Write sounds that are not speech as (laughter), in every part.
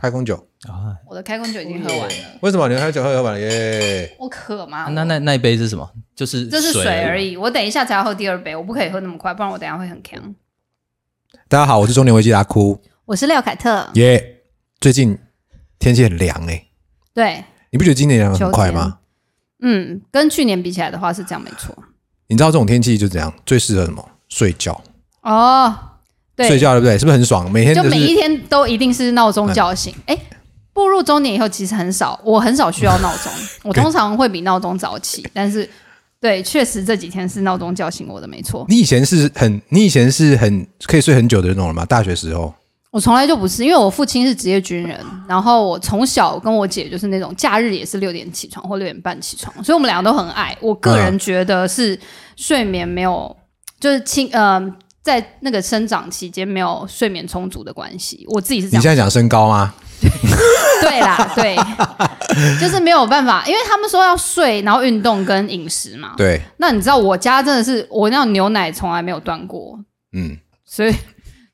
开空酒，啊，我的开工酒已经喝完了，为什么你的开酒喝完了耶？我渴吗？那那那一杯是什么？就是这是水而已。我等一下才要喝第二杯，我不可以喝那么快，不然我等一下会很呛。大家好，我是中年危机阿哭我是廖凯特，耶。最近天气很凉哎，对，你不觉得今年凉得很快吗？嗯，跟去年比起来的话是这样没错。你知道这种天气就怎样，最适合什么？睡觉，哦，对，睡觉对不对？是不是很爽？每天就每一天都一定是闹钟叫醒。哎、步入中年以后，其实很少，我很少需要闹钟，(laughs) 我通常会比闹钟早起，但是对，确实这几天是闹钟叫醒我的，没错。你以前是很，你以前是很可以睡很久的那种人吗？大学时候，我从来就不是，因为我父亲是职业军人，然后我从小跟我姐就是那种假日也是六点起床或六点半起床，所以我们两个都很爱。我个人觉得是睡眠没有，就是轻呃，在那个生长期间没有睡眠充足的关系，我自己是这样你现在讲身高吗？(laughs) 对啦，对，(laughs) 就是没有办法，因为他们说要睡，然后运动跟饮食嘛。对，那你知道我家真的是我那种牛奶从来没有断过，嗯，所以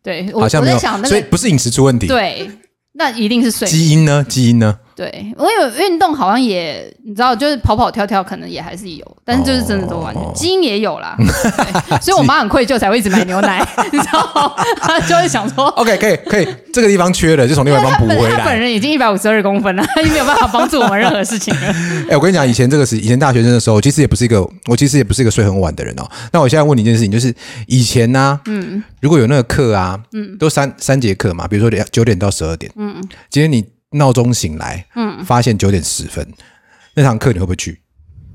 对我好像没有我在想，那个所以不是饮食出问题，对，那一定是睡。基因呢？基因呢？对，我有运动好像也你知道，就是跑跑跳跳可能也还是有，但是就是真的都完全、哦基因也有啦。(laughs) 对所以我妈很愧疚才会一直买牛奶，(laughs) 你知道吗？她 (laughs) 就会想说。OK，可以，可以，这个地方缺了，就从另外一方补回他本来。人已经一百五十二公分了，他已经没有办法帮助我们任何事情了。哎、我跟你讲，以前这个是以前大学生的时候，其实也不是一个，我其实也不是一个睡很晚的人哦。那我现在问你一件事情，就是以前呢、嗯，如果有那个课啊，嗯，都三三节课嘛，比如说两九点到十二点，嗯，今天你闹钟醒来，嗯，发现九点十分，那堂课你会不会去？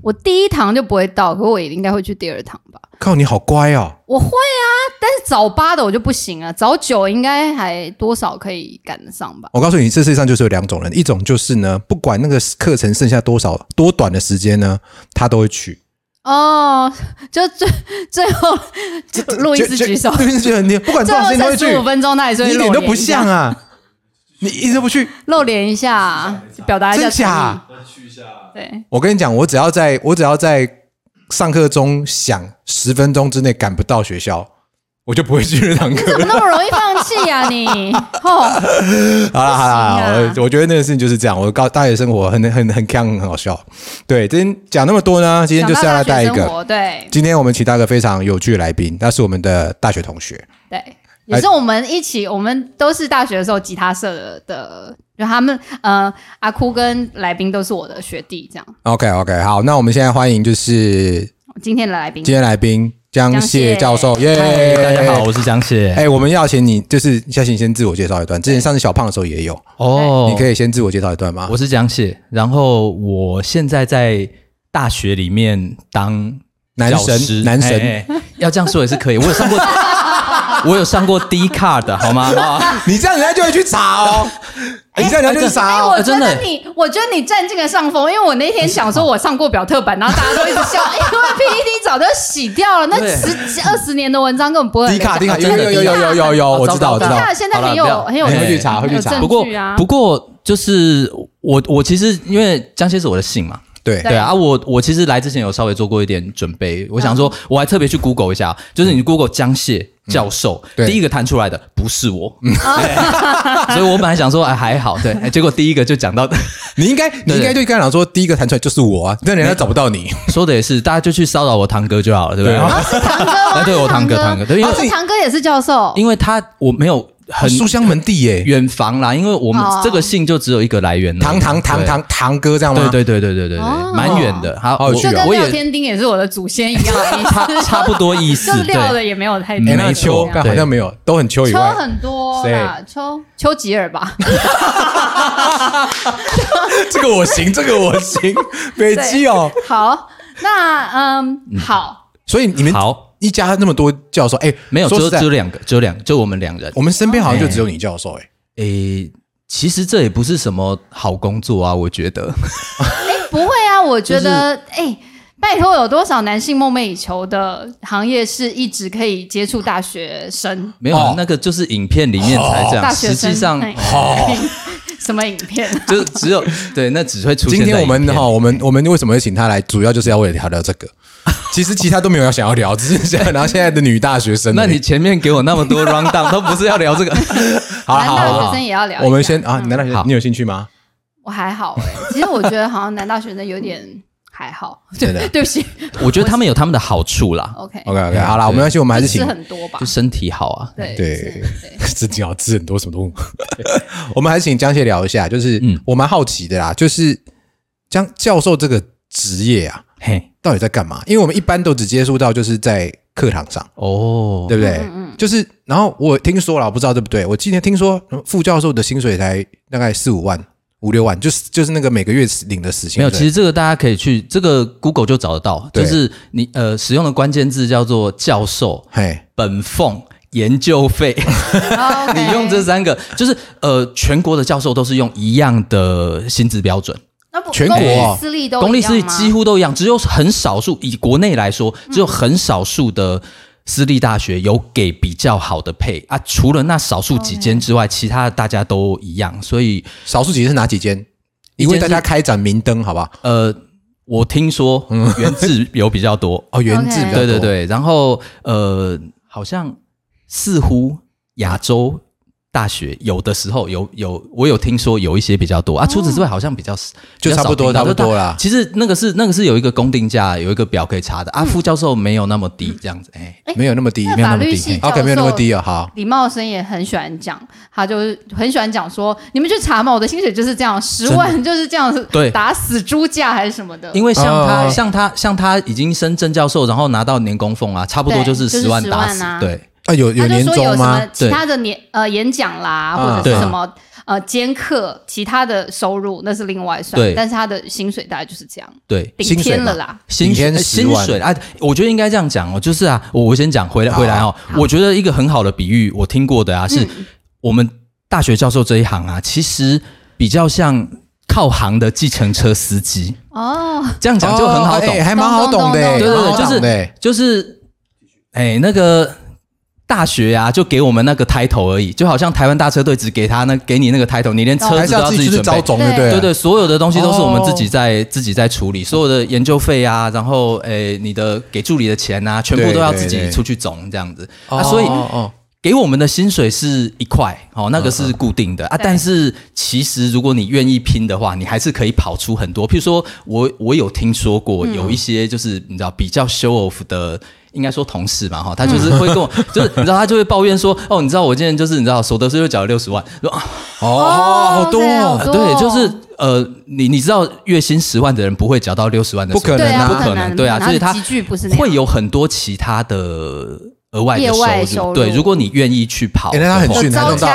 我第一堂就不会到，可我也应该会去第二堂吧。靠，你好乖哦。我会啊，但是早八的我就不行啊，早九应该还多少可以赶得上吧。我告诉你，这世界上就是有两种人，一种就是呢，不管那个课程剩下多少多短的时间呢，他都会去。哦，就最最后路易斯举手，路易斯举手，你不管多少时间都会去剩十五，分钟，他也是一点都不像啊，你一直不去。露脸一下，表达一下真假诚意？对，我跟你讲，我只要在我只要在上课中想十分钟之内赶不到学校，我就不会去那堂课。怎么那么容易放弃呀、你？(laughs) 哦，好了好了，好不行了啊我我觉得那个事情就是这样。我高大学生活很很很康，很好笑。对，今天讲那么多呢，今天就是要来带一个。对今天我们请到一个非常有趣的来宾，他是我们的大学同学。对，也是我们一起，我们都是大学的时候吉他社的的，就他们呃，阿哭跟来宾都是我的学弟，这样。OK OK，好，那我们现在欢迎就是今天的来宾今天来宾江江谢谢教授，耶、嗨，大家好，我是江谢。哎、我们要请你，就是要请你先自我介绍一段。之前上次小胖的时候也有，哦，你可以先自我介绍一段吗？我是江谢，然后我现在在大学里面当男神男神要这样说也是可以。我有上过，我有上过 D card 的好吗？啊，(laughs) 你这样人家就会去查哦，(laughs) 你这样人家就去查。我觉真的得你，我觉得你占尽了上风，因为我那天想说我上过表特版，然后大家都一直笑，(laughs) 因为 PPT 早就洗掉了，那十几二十年的文章根本不会有人看。迪卡迪卡有真的有有有有有有，哦我知道我知道糟糕迪。卡现在很有很有哎会去查会去查不过不过就是我我其实因为江先生我的姓嘛。对。对。对啊，我我其实来之前有稍微做过一点准备，我想说，我还特别去 Google 一下，就是你 Google 江谢教授，对。第一个弹出来的不是我，(laughs) 对所以我本来想说，哎还好，对，哎结果第一个就讲到，(laughs) 你应该你应该就跟他讲说，第一个弹出来就是我啊，但人家找不到你。说的也是，大家就去骚扰我堂哥就好了，对不对？对啊是堂哥 (laughs) 对我堂哥堂哥对因为哦是堂哥也是教授，因为他我没有很书香门第耶，远房啦，因为我们哦。这个姓就只有一个来源堂堂堂堂堂哥这样吗？对对对对对对对。蛮远的。好，我好有趣哦就跟我也天丁也是我的祖先一样 (laughs) 差，差不多意思就，(laughs) 对。廖的也没有太哎，多没秋好像没有，都很秋以秋。很多啦，秋丘吉尔吧，(laughs) 这个我行，这个我行，北基哦。好，那嗯。好，所以你们好，一家那么多教授，哎，没有，只有只有两个，只有两，就我们两人。我们身边好像就只有你教授，哎，诶，其实这也不是什么好工作啊，我觉得。(laughs) 哎不会啊，我觉得哎。拜托，有多少男性梦寐以求的行业是一直可以接触大学生？没有那个就是影片里面才这样，实际上 (laughs) 什么影片？(laughs) 就只有对，那只会出现今天我们哈，我们我们为什么会请他来？主要就是要为了聊聊这个。(laughs) 其实其他都没有要想要聊，只是想要聊现在的女大学生。那你前面给我那么多 round down 都不是要聊这个，(laughs) 好了好了，男大学好生也要聊。我们先啊，嗯男大学生，你有兴趣吗？我还好哎、其实我觉得好像男大学生有点还好。真的 (laughs) 对不起我觉得他们有他们的好处啦，，OK，OK OK，好啦，我们关系，我们还是吃请很多吧就？身体好啊。对对是对，自己要吃很多什么东西。我们还是请江蟹聊一下，就是嗯我蛮好奇的啦，就是江教授这个职业啊，嘿，到底在干嘛？因为我们一般都只接触到就是在课堂上，哦，对不对？嗯嗯就是，然后我听说了，我不知道对不对？我今天听说副教授的薪水才大概四五万、五六万，就是就是那个每个月领的死薪。没有，其实这个大家可以去这个 Google 就找得到，对就是你呃使用的关键字叫做教授、嘿，本俸、研究费 (laughs) (laughs) 你用这三个，就是呃全国的教授都是用一样的薪资标准，那不全国公立哦私立都公立私立几乎都一样，只有很少数以国内来说，只有很少数的。私立大学有给比较好的配啊，除了那少数几间之外，其他的大家都一样，所以少数几间是哪几间？因为大家开展明灯，好不好？呃，我听说 (laughs) 原制有比较多，哦，原制比较多对对，对，然后呃，好像似乎亚洲大学有的时候有有，我有听说有一些比较多啊，除此之外好像比较少就差不多差不多啦。其实那个是那个是有一个公定价，有一个表可以查的啊，副教授没有那么低，这样子，哎，没有那么低，没有那么低法律系。教 OK，没有那么低啊，好。李茂生也很喜欢讲，他就是很喜欢讲说，你们去查嘛，我的薪水就是这样，十万就是这样子，对打死猪价还是什么的，因为像他、哦。像他像他已经升正教授，然后拿到年功俸啊，差不多就是十万10打死，对。啊，有有他就年终说有什么吗？其他的年呃演讲啦，嗯或者是什么呃兼课其他的收入，那是另外算对，但是他的薪水大概就是这样，对，顶薪水嘛天了啦。薪顶天水10万。薪水啊，我觉得应该这样讲哦，就是啊，我我先讲回来回来哦，我觉得一个很好的比喻，我听过的啊，是我们大学教授这一行啊，其实比较像靠行的计程车司机，哦，这样讲就很好懂还蛮好懂的，对对对，就是就是，哎，那个大学啊，就给我们那个 title 而已，就好像台湾大车队只给他那给你那个 title，你连车子都要自己去招自己准备。总，对对？对对，所有的东西都是我们自己哦在、自己在处理，所有的研究费啊，然后诶，你的给助理的钱啊，全部都要自己出去总这样子。哦啊，所以哦哦给我们的薪水是一块，哦，那个是固定的啊。但是其实如果你愿意拼的话，你还是可以跑出很多。譬如说我我有听说过有一些就是你知道比较 show off 的。应该说同事嘛，哈，他就是会跟我，(laughs) 就是你知道，他就会抱怨说，哦，你知道我今天就是你知道所得税又缴了六十万，说啊，哦，好多对，就是呃，你你知道月薪十万的人不会缴到六十万的，不可能啊，不可能，对啊，所以他会有很多其他的额外的收收入。对，如果你愿意去跑那他很逊还招弄到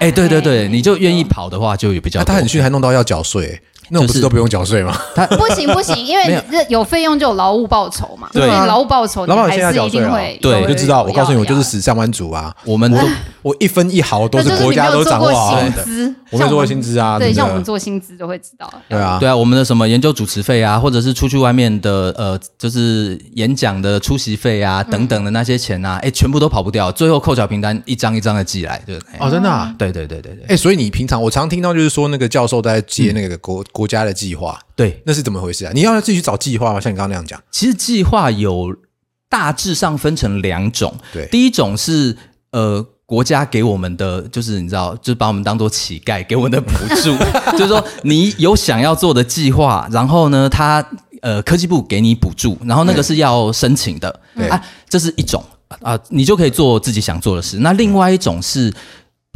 哎，对对对，你就愿意跑的话，就有比较他很逊，还弄到要缴税，那我不是是都不用缴税吗？他 (laughs) 不行不行，因为有。这有费用就有劳务报酬嘛，对所以劳务报酬你老板现在缴税了一定会，对我就知道，我告诉你，我就是要死上班族啊，我们都我一分一毫都是国家都掌握好薪的。资，我没有做过薪资啊，对，像我们做薪资就会知道。对啊，对啊，我们的什么研究主持费啊，或者是出去外面的呃，就是演讲的出席费啊等等的那些钱啊，哎，全部都跑不掉，最后扣缴凭单一张一张的寄来，对哎哦，真的啊。对对对对对。哎，所以你平常我常听到就是说那个教授在接那个国国家的计划，对，那是怎么回事啊？你要自己去找计划吗？像你刚刚那样讲，其实计划有大致上分成两种，对第一种是呃。国家给我们的就是你知道，就是把我们当做乞丐，给我们的补助，(laughs) 就是说你有想要做的计划，然后呢，他呃科技部给你补助，然后那个是要申请的对啊，这是一种啊，你就可以做自己想做的事。那另外一种是。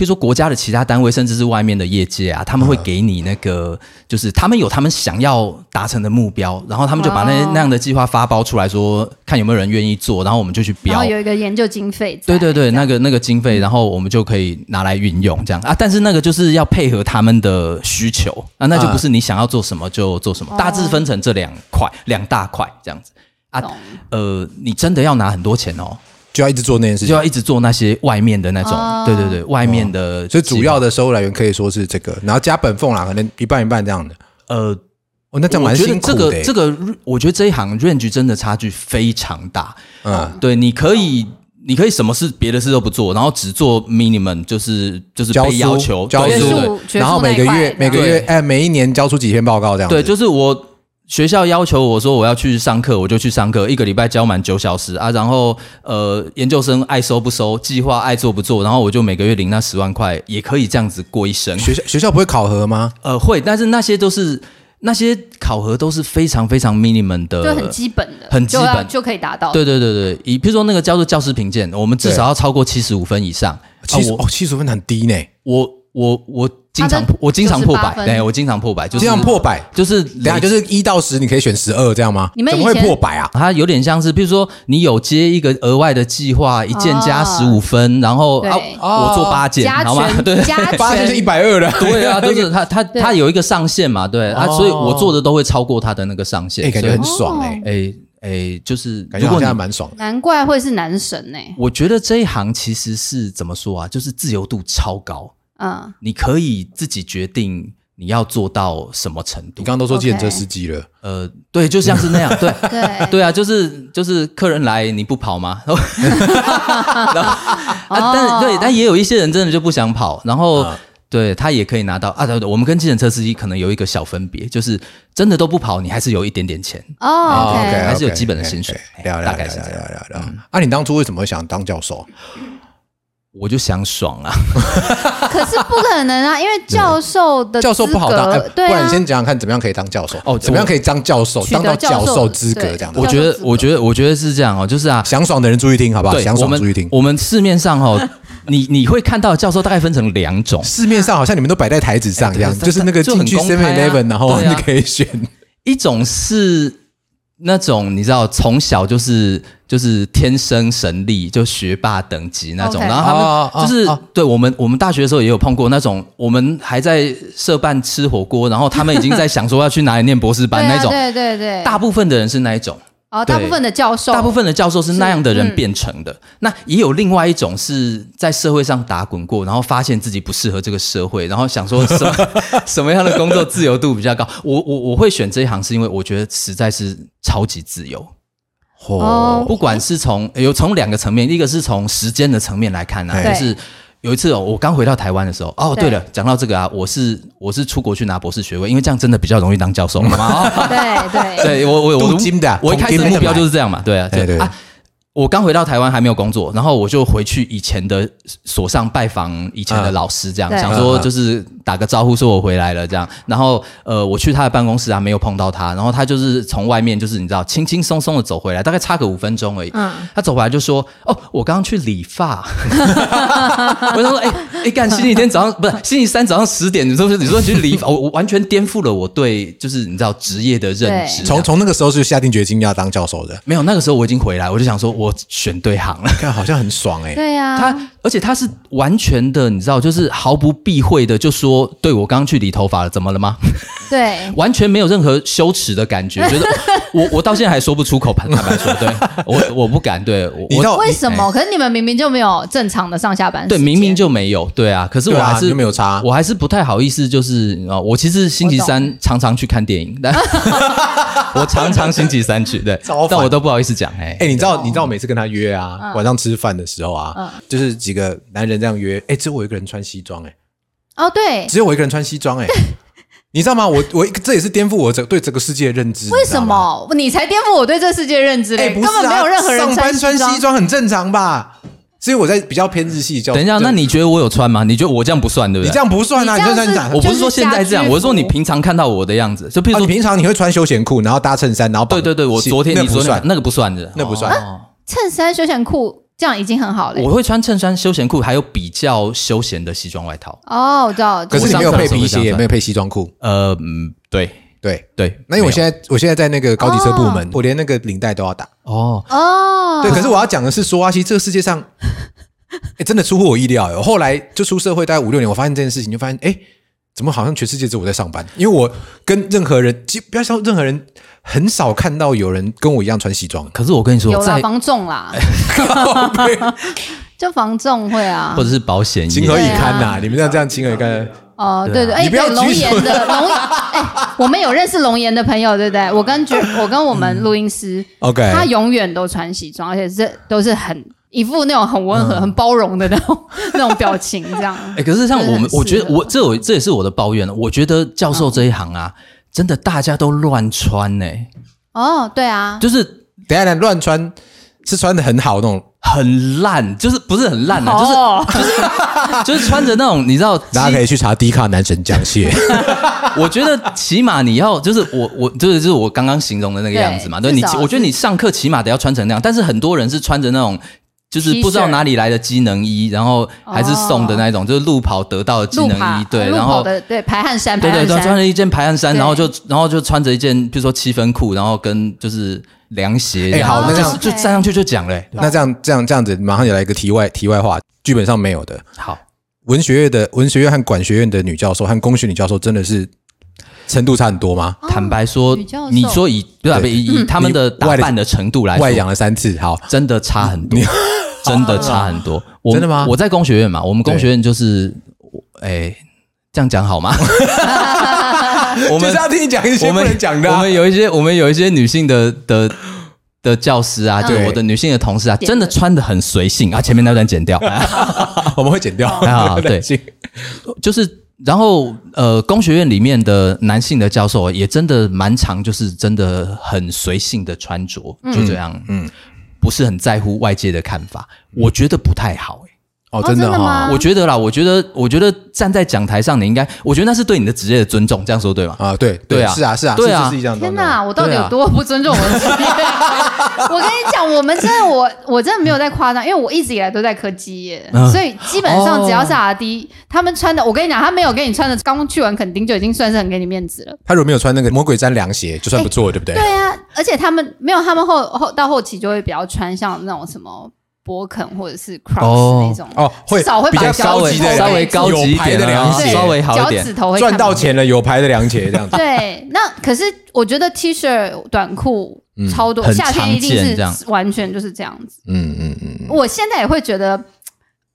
比如说国家的其他单位，甚至是外面的业界啊，他们会给你那个，就是他们有他们想要达成的目标，然后他们就把那、哦那样的计划发包出来说，看有没有人愿意做，然后我们就去标然后。有一个研究经费在，对对对，那个那个经费，然后我们就可以拿来运用这样啊。但是那个就是要配合他们的需求啊，那就不是你想要做什么就做什么，哦大致分成这两块两大块这样子啊。呃，你真的要拿很多钱哦，就要一直做那件事情。就要一直做那些外面的那种，哦对对对，外面的所以主要的收入来源可以说是这个，然后加本俸啦，可能一半一半这样的。呃，哦，那这样蛮我觉得辛苦的欸。这个这个，我觉得这一行 range 真的差距非常大。嗯，对，你可以你可以什么事别的事都不做，然后只做 minimum，就是就是教被要求教学对对对术学然后每个月每个月哎每一年交出几篇报告这样子。对，就是我学校要求我说我要去上课，我就去上课，一个礼拜教满九小时啊。然后呃，研究生爱收不收，计划爱做不做，然后我就每个月领那十万块，也可以这样子过一生。学校学校不会考核吗？呃，会，但是那些都是那些考核都是非常非常 minimum 的，就很基本的，很基本就就可以达到。对对对对，以譬如说那个叫做教师评鉴，我们至少要超过七十五分以上。七十哦，七十分很低呢，我我我经常我经常破百，对我经常破百，就是经常破百。就是等就是一到十，你可以选十二这样吗？你们怎么会破百啊？它有点像是，比如说你有接一个额外的计划，一件加十五分，然后啊我做八件，好吗？(laughs) 对。加八件是一权，百二的。对啊，(laughs) 就是它它对它有一个上限嘛，对啊，哦所以我做的都会超过它的那个上限，哎，感觉很爽哎，哎哎，就是感觉好如果你像还蛮爽的。难怪会是男神呢。我觉得这一行其实是怎么说啊，就是自由度超高，嗯，你可以自己决定你要做到什么程度你刚。刚都说计程车 OK 司机了，呃，对，就像是那样，对。(laughs) 对对啊，就是就是客人来你不跑吗？(laughs) (laughs) 然后，啊，但哦对，但也有一些人真的就不想跑，然后、啊对他也可以拿到啊。对对，我们跟计程车司机可能有一个小分别，就是真的都不跑，你还是有一点点钱。哦 OK，，OK，还是有基本的薪水大了了了概是这样。啊，你当初为什么会想当教授？我就想爽啊，(laughs) 可是不可能啊，因为教授的教授不好当，哎对啊不然你，先讲讲看，怎么样可以当教授？哦怎么样可以当教授，当到教教授授资格这样子我？觉得我觉得我觉得是这样哦，就是啊，想爽的人注意听，好不好？想爽注意听。我们市面上哦，(laughs) 你你会看到教授大概分成两种，市面上好像你们都摆在台子上一样，就是那个进去 Seven 啊 Eleven，然后你可以选。一种是那种你知道从小就是就是天生神力，就学霸等级那种然后他们就是、哦对我们我们大学的时候也有碰过那种，我们还在社办吃火锅，然后他们已经在想说要去哪里念博士班 (laughs) 那种。对啊对对对，大部分的人是那一种，哦，大部分的教授，大部分的教授是那样的人变成的。那也有另外一种是在社会上打滚过，然后发现自己不适合这个社会，然后想说什么 (laughs) 什么样的工作自由度比较高。我我我会选这一行，是因为我觉得实在是超级自由。哦不管是从有从两个层面，一个是从时间的层面来看呢、啊，就是有一次哦，我刚回到台湾的时候，哦，对对了，讲到这个啊，我是我是出国去拿博士学位，因为这样真的比较容易当教授嘛。哦 (laughs) 对对对我我我金的啊我一开始的目标就是这样嘛，对啊，对对啊。我刚回到台湾还没有工作，然后我就回去以前的所上拜访以前的老师，这样、对想说就是打个招呼，说我回来了这样。然后呃，我去他的办公室啊，没有碰到他，然后他就是从外面就是你知道轻轻松松的走回来，大概差个五分钟而已。嗯他走回来就说：“哦，我刚刚去理发。(laughs) ”我就说：“哎、哎，干、星期天早上不是星期三早上十点，你说你说你去理发，我我完全颠覆了我对就是你知道职业的认知。从从那个时候就下定决心要当教授的，没有那个时候我已经回来，我就想说我选对行了。(laughs) 看好像很爽哎。对呀，他而且他是完全的，你知道，就是毫不避讳的就说：“对我刚刚去理头发了，怎么了吗？”对。(laughs) 完全没有任何羞耻的感觉，(laughs) 觉得我我到现在还说不出口，坦坦白说，对。我我不敢，对我为什么？可是你们明明就没有正常的上下班，对明明就没有，对啊，可是我还是、没有差？我还是不太好意思，就是啊，我其实星期三常常去看电影，但我常常星期三去，对，但我都不好意思讲，哎、哎，你知道你知道我每次跟他约啊，晚上吃饭的时候啊嗯，就是几个男人这样约，哎，只有我一个人穿西装哎，哦，对，只有我一个人穿西装哎。(laughs) 你知道吗？我我这也是颠覆我这对这个世界的认知。为什？么你才颠覆我对这世界认知哎，嘞？不是啊，根本没有任何人上班穿西西装很正常吧？所以我在比较偏日系教。等一下，那你觉得我有穿吗？你觉得我这样不算，对不对？你这样不算啊，你你这样算讲，我不是说现在这样，我是说你平常看到我的样子，就譬如哦，说你平常你会穿休闲裤，然后搭衬衫，然后绑对对对，我昨天那不算你昨天那个不算的，那不算哦衬衫、休闲裤，这样已经很好了。我会穿衬衫、休闲裤，还有比较休闲的西装外套。哦，我知道，可是你没有配皮鞋，也没有配西装裤。呃，嗯，对对，对，那因为我现在在我现在在那个高级车部门哦，我连那个领带都要打。哦，哦，对，可是我要讲的是说啊，其实这个世界上，哎，真的出乎我意料。哎我后来就出社会大概五六年，我发现这件事情，就发现哎，怎么好像全世界只有我在上班？因为我跟任何人，不要说任何人，很少看到有人跟我一样穿西装。可是我跟你说，有啦，在防重啦，(laughs) 就防重会啊或。者是保险情何，以堪呐、你们这样这样情何以堪？哦，对啊对对，哎，龙岩的龙，哎，我们有认识龙岩的朋友，对不对？我跟觉，我跟我们录音师，(laughs) OK，他永远都穿西装，而且是都是很一副那种很温和、很包容的那种 (laughs) 那种表情，这样。(laughs) 哎、可是像我们，我觉得我这我这也是我的抱怨了。我觉得教授这一行啊，真的大家都乱穿呢、哦，对啊，就是等一下呢，乱穿是穿的很好那种，很烂，就是不是很烂啊，哦就是 (laughs) 就是穿着那种你知道，大家可以去查低卡男神江蟹。我觉得起码你要就是我我就是就是我刚刚形容的那个样子嘛，对你我觉得你上课起码得要穿成那样，但是很多人是穿着那种。就是不知道哪里来的机能衣，然后还是送的那一种，就是路跑得到的机能衣，对，然后对排汗衫，对对对，穿了一件排汗衫，然后就然后就穿着一件，比如说七分裤，然后跟就是凉鞋哎好那这样就站上去就讲嘞、那这样这样这样子，马上也来一个题外题外话，剧本上没有的。好，文学院的文学院和管学院的女教授和工学女教授真的是程度差很多吗？坦白说你说以对吧？以以他们的打扮的程度来说，外养了三次，好，真的差很多，(laughs) 真的差很多。我真的吗我在工学院嘛，我们工学院就是，哎，这样讲好吗？(laughs) 我们就是要听你讲一些不我们能讲的啊。我们有一些我们有一些女性的的的教师啊，就我的女性的同事啊，真的穿的很随性啊。前面那段剪掉，(laughs) 我们会剪掉啊对就是然后呃，工学院里面的男性的教授也真的蛮常，就是真的很随性的穿着，就这样，嗯，不是很在乎外界的看法，我觉得不太好、欸哦，真的吗，我觉得啦，我觉得，我觉得站在讲台上，你应该，我觉得那是对你的职业的尊重，这样说对吗？啊，对对啊是啊是啊，对啊是样天哪，我到底有多不尊重我的 (laughs) 职业？(laughs) 我跟你讲，我们真的，我我真的没有在夸张，因为我一直以来都在科技业，嗯所以基本上只要是阿 D，、他们穿的，我跟你讲，他没有给你穿的，刚去完垦丁就已经算是很给你面子了。他如果没有穿那个魔鬼毡凉鞋，就算不错，对不对？对啊，而且他们没有，他们后后到后期就会比较穿像那种什么博肯或者是 Crocs 哦那种，哦，会至少会比较把稍微高级的稍微高级一点啊的凉鞋，稍微好一点脚趾头会赚到钱了，有牌的凉鞋这样子。对，那可是我觉得 T 恤、短裤超多，很夏天一定常见这样是完全就是这样子。嗯嗯嗯，我现在也会觉得，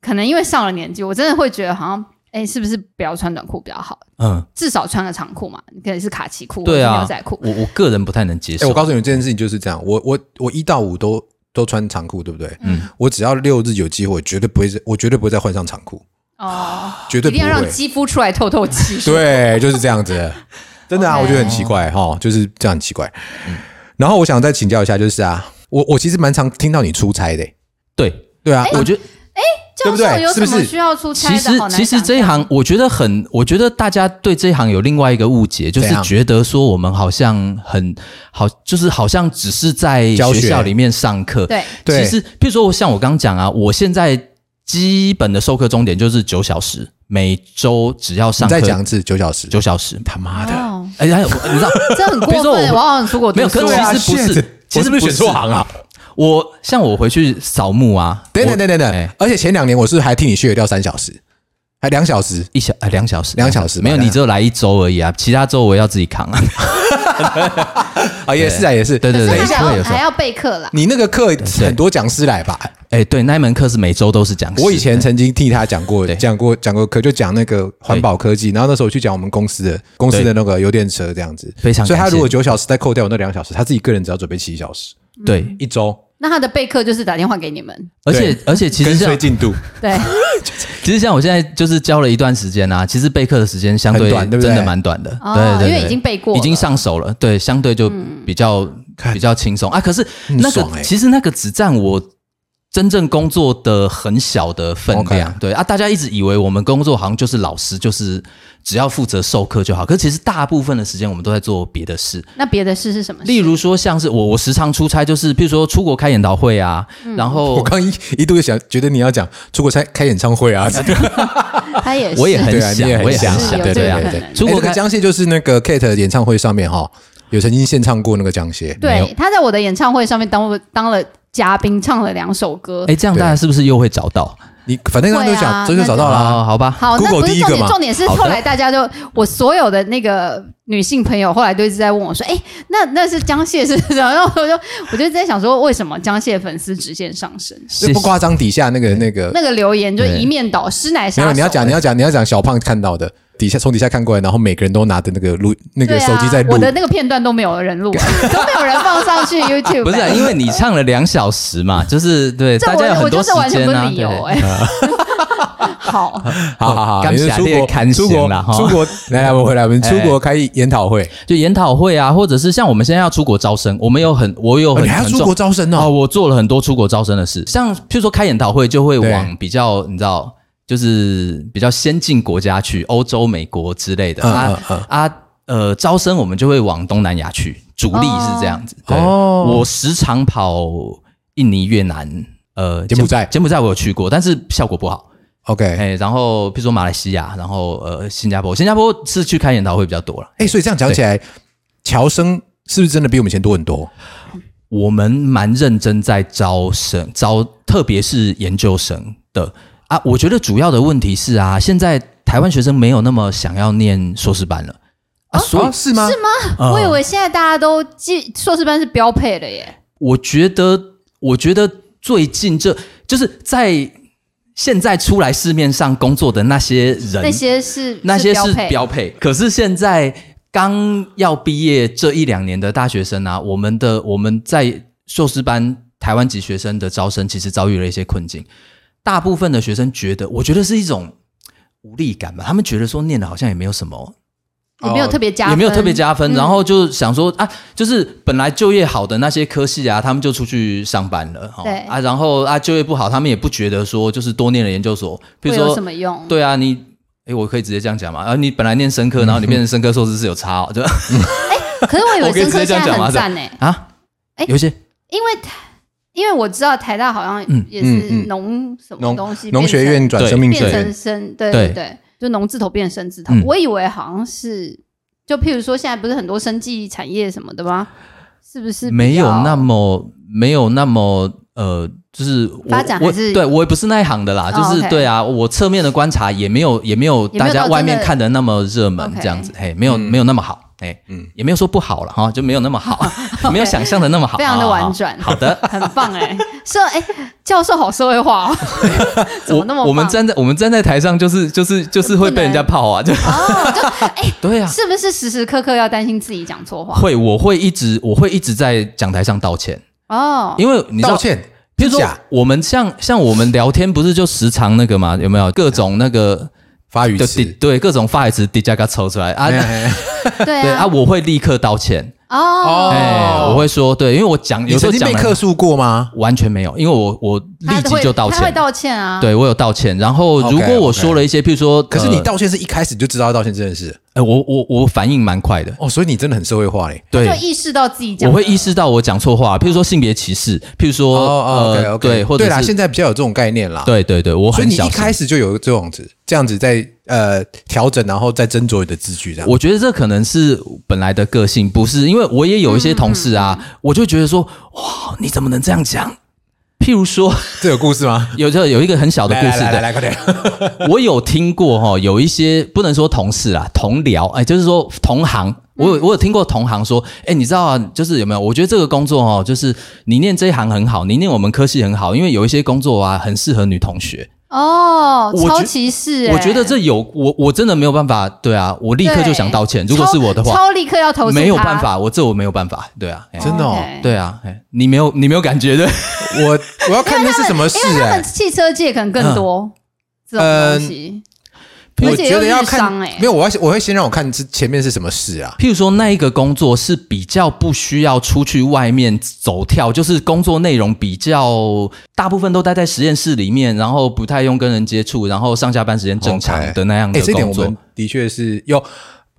可能因为上了年纪，我真的会觉得好像，哎，是不是不要穿短裤比较好？嗯，至少穿个长裤嘛，你可能是卡其裤，对啊或者是牛仔裤。我我个人不太能接哎，受。我告诉你这件事情就是这样，我我我一到五都都穿长裤，对不对？嗯嗯，我只要六日有机会，绝对不会，我绝对不会再换上长裤，哦，绝对不一定要让。肌肤出来透透气。对，就是这样子。(laughs) 真的啊我觉得很奇怪哈，就是这样很奇怪。然后我想再请教一下，就是啊，我我其实蛮常听到你出差的，对，对啊，我觉得对不教授有对是不是什么需要出差的？其实其实这一行，我觉得很，我觉得大家对这一行有另外一个误解，就是觉得说我们好像很好，就是好像只是在学学校里面上课。对对其实譬如说像我刚刚讲啊，我现在基本的授课终点就是九小时，每周只要上课再讲一次九小时，九小时。他妈的，哦，哎，还有你知道，(laughs) 这很比如说我过分。我好像出国读没有可书是其实不是其实不是我是不是选错行啊？我像我回去扫墓啊，等等等等等哎，而且前两年我是不是还替你削掉三小时，还两小时，一小呃两小时，两小时没有，你只有来一周而已啊，其他周我要自己扛啊。(laughs) (laughs) 啊，也是啊，也是。对对对，可是还会有时候要还要备课啦。你那个课很多讲师来吧？哎，对，那一门课是每周都是讲师。我以前曾经替他讲过，讲过讲过课，就讲那个环保科技，然后那时候我去讲我们公司的公司的那个油电车这样子，非常所以他如果九小时再扣掉我那两小时，他自己个人只要准备七小时对，一周，那他的备课就是打电话给你们，而且而且其实跟进度。对，(laughs) 其实像我现在就是教了一段时间啊，其实备课的时间相对短对不对？真的蛮短的，哦对对对，因为已经背过了。已经上手了，对，相对就比较比较轻松。啊。可是那个很爽欸。其实那个只占我。真正工作的很小的分量对啊，大家一直以为我们工作好像就是老师，就是只要负责授课就好。可是其实大部分的时间我们都在做别的事，那别的事是什么事？例如说像是我我时常出差，就是譬如说出国开研讨会啊，然后 (laughs) 我刚一一度就想觉得你要讲出国开开演唱会啊，(laughs) 他也是，我也很想也很我也很想对对对出国开江蟹就是那个 Kate 的演唱会上面哈，有曾经献唱过那个江蟹，没有？对，他在我的演唱会上面当当了嘉宾，唱了两首歌。哎，这样大家是不是又会找到？你反正刚刚就讲，这就找到了好吧，好，那不是重点，重点是后来大家就我所有的那个女性朋友后来都一直在问我说：“哎，那那是江蟹是不是？”然后我就我就在想说，为什么江蟹粉丝直线上升？这不夸张，底下那个那个那个留言就一面倒，师奶杀手。没有，你要讲，你要讲，你要讲小胖看到的，底下从底下看过来，然后每个人都拿着那个录那个手机在录。我，的那个片段都没有人录，(laughs) 都没有人放上去 YouTube。不是、啊，因为你唱了两小时嘛，就是对大家很多时就是完全间啊，不是理由。(laughs) 好，好好好，刚也是出国下列看出国行啦哈。出国，来 (laughs) 来，我们回来，我们出国开研讨会，就研讨会啊，或者是像我们现在要出国招生，我们有很我有你还要出国招生哦，哦，我做了很多出国招生的事，像譬如说开研讨会，就会往比较你知道，就是比较先进国家去，欧洲、美国之类的、嗯啊嗯啊呃，招生我们就会往东南亚去，主力是这样子。对，哦我时常跑印尼、越南，呃，柬埔寨柬埔寨我有去过，但是效果不好。OK，哎、然后譬如说马来西亚，然后呃新加坡，新加坡是去开研讨会比较多了。哎，所以这样讲起来，侨生是不是真的比我们以前多很多？我们蛮认真在招生，招特别是研究生的啊。我觉得主要的问题是啊，现在台湾学生没有那么想要念硕士班了啊，所以哦是吗？是吗？呃我以为现在大家都记硕士班是标配的耶。我觉得，我觉得最近这就是在现在出来市面上工作的那些人，那些是那些是配标配。可是现在刚要毕业这一两年的大学生啊，我们的我们在硕士班台湾籍学生的招生，其实遭遇了一些困境。大部分的学生觉得，我觉得是一种无力感吧。他们觉得说念的好像也没有什么，也没有特别加分，也没有特别加分，嗯然后就想说啊，就是本来就业好的那些科系啊，他们就出去上班了，哦对啊，然后啊就业不好，他们也不觉得说就是多念了研究所，比如会有说什么用？对啊，你。哎，我可以直接这样讲嘛？啊，你本来念生科，然后你变成生科硕士是有差哦，(laughs) 就可是我以为 (laughs) 我可以生科这样讲吗很赞呢，啊，哎有一些因为台因为我知道台大好像嗯也是农什么农东西，农学院转生命变成生，对对。对对，就农字头变生字头。嗯。我以为好像是，就譬如说现在不是很多生技产业什么的吗？是不是没有那么没有那么呃，就是发展还是对我也不是那一行的啦，哦就是对啊，我侧面的观察也没有也没有大家外面看的那么热门这样子，嘿，没有嗯。没有那么好，哎，嗯。也没有说不好了哈，就没有那么好，(laughs) 没有想象的那么好，非常的婉转。好的，(laughs) 很棒哎，社哎教授好社会化哦，(laughs) 怎么那么我我们站在我们站在台上就是就是就是会被人家泡啊，就哦，就哎，对啊，是不是时时刻刻要担心自己讲错话？会我会一直我会一直在讲台上道歉，哦，因为你道。歉，比如说，我们像像我们聊天，不是就时常那个嘛？有没有？各种那个就发语词。滴，对各种发语词滴加嘎抽出来。啊？哎哎哎。对 (laughs) 对啊，我会立刻道歉，哦，哎，我会说对，因为我讲你有时候讲了曾经被客诉过吗？完全没有，因为我我立即就道他会歉，道歉啊，对我有道歉。然后 OK，如果我说了一些，譬如说，可是你呃道歉是一开始就知道要道歉这件事？呃，我我我反应蛮快的，哦，所以你真的很社会化嘞。对。意识到自己讲，我会意识到我讲错话，譬如说性别歧视，譬如说呃对，或者对啦，是现在比较有这种概念啦。，对对对，我所以你一很小心开始就有这种子这样子在呃调整，然后再斟酌你的字句这样。我觉得这可能是本来的个性，不是因为我也有一些同事啊，嗯我就觉得说，哇，你怎么能这样讲？譬如说，(laughs) 这有故事吗？(laughs) 有这有一个很小的故事的，来快点。(laughs) 我有听过哈、有一些不能说同事啊，同僚，哎，就是说同行。我有我有听过同行说，哎，你知道啊，就是有没有？我觉得这个工作哦，就是你念这一行很好，你念我们科系很好，因为有一些工作啊，很适合女同学。哦，超歧视欸，我觉得这有我我真的没有办法，对啊，我立刻就想道歉。如果是我的话，超超立刻要投诉，没有办，法，我这我没有办法，对啊，欸真的哦？对。啊，哎，你没有你没有感觉的？我我要看那是什么事哎因为他们，汽车界可能更多这种东西，我觉得要看没有，我要我会先让我看之前面是什么事啊。譬如说，那一个工作是比较不需要出去外面走跳，就是工作内容比较大部分都待在实验室里面，然后不太用跟人接触，然后上下班时间正常的那样的哎，这点工作。我们的确是有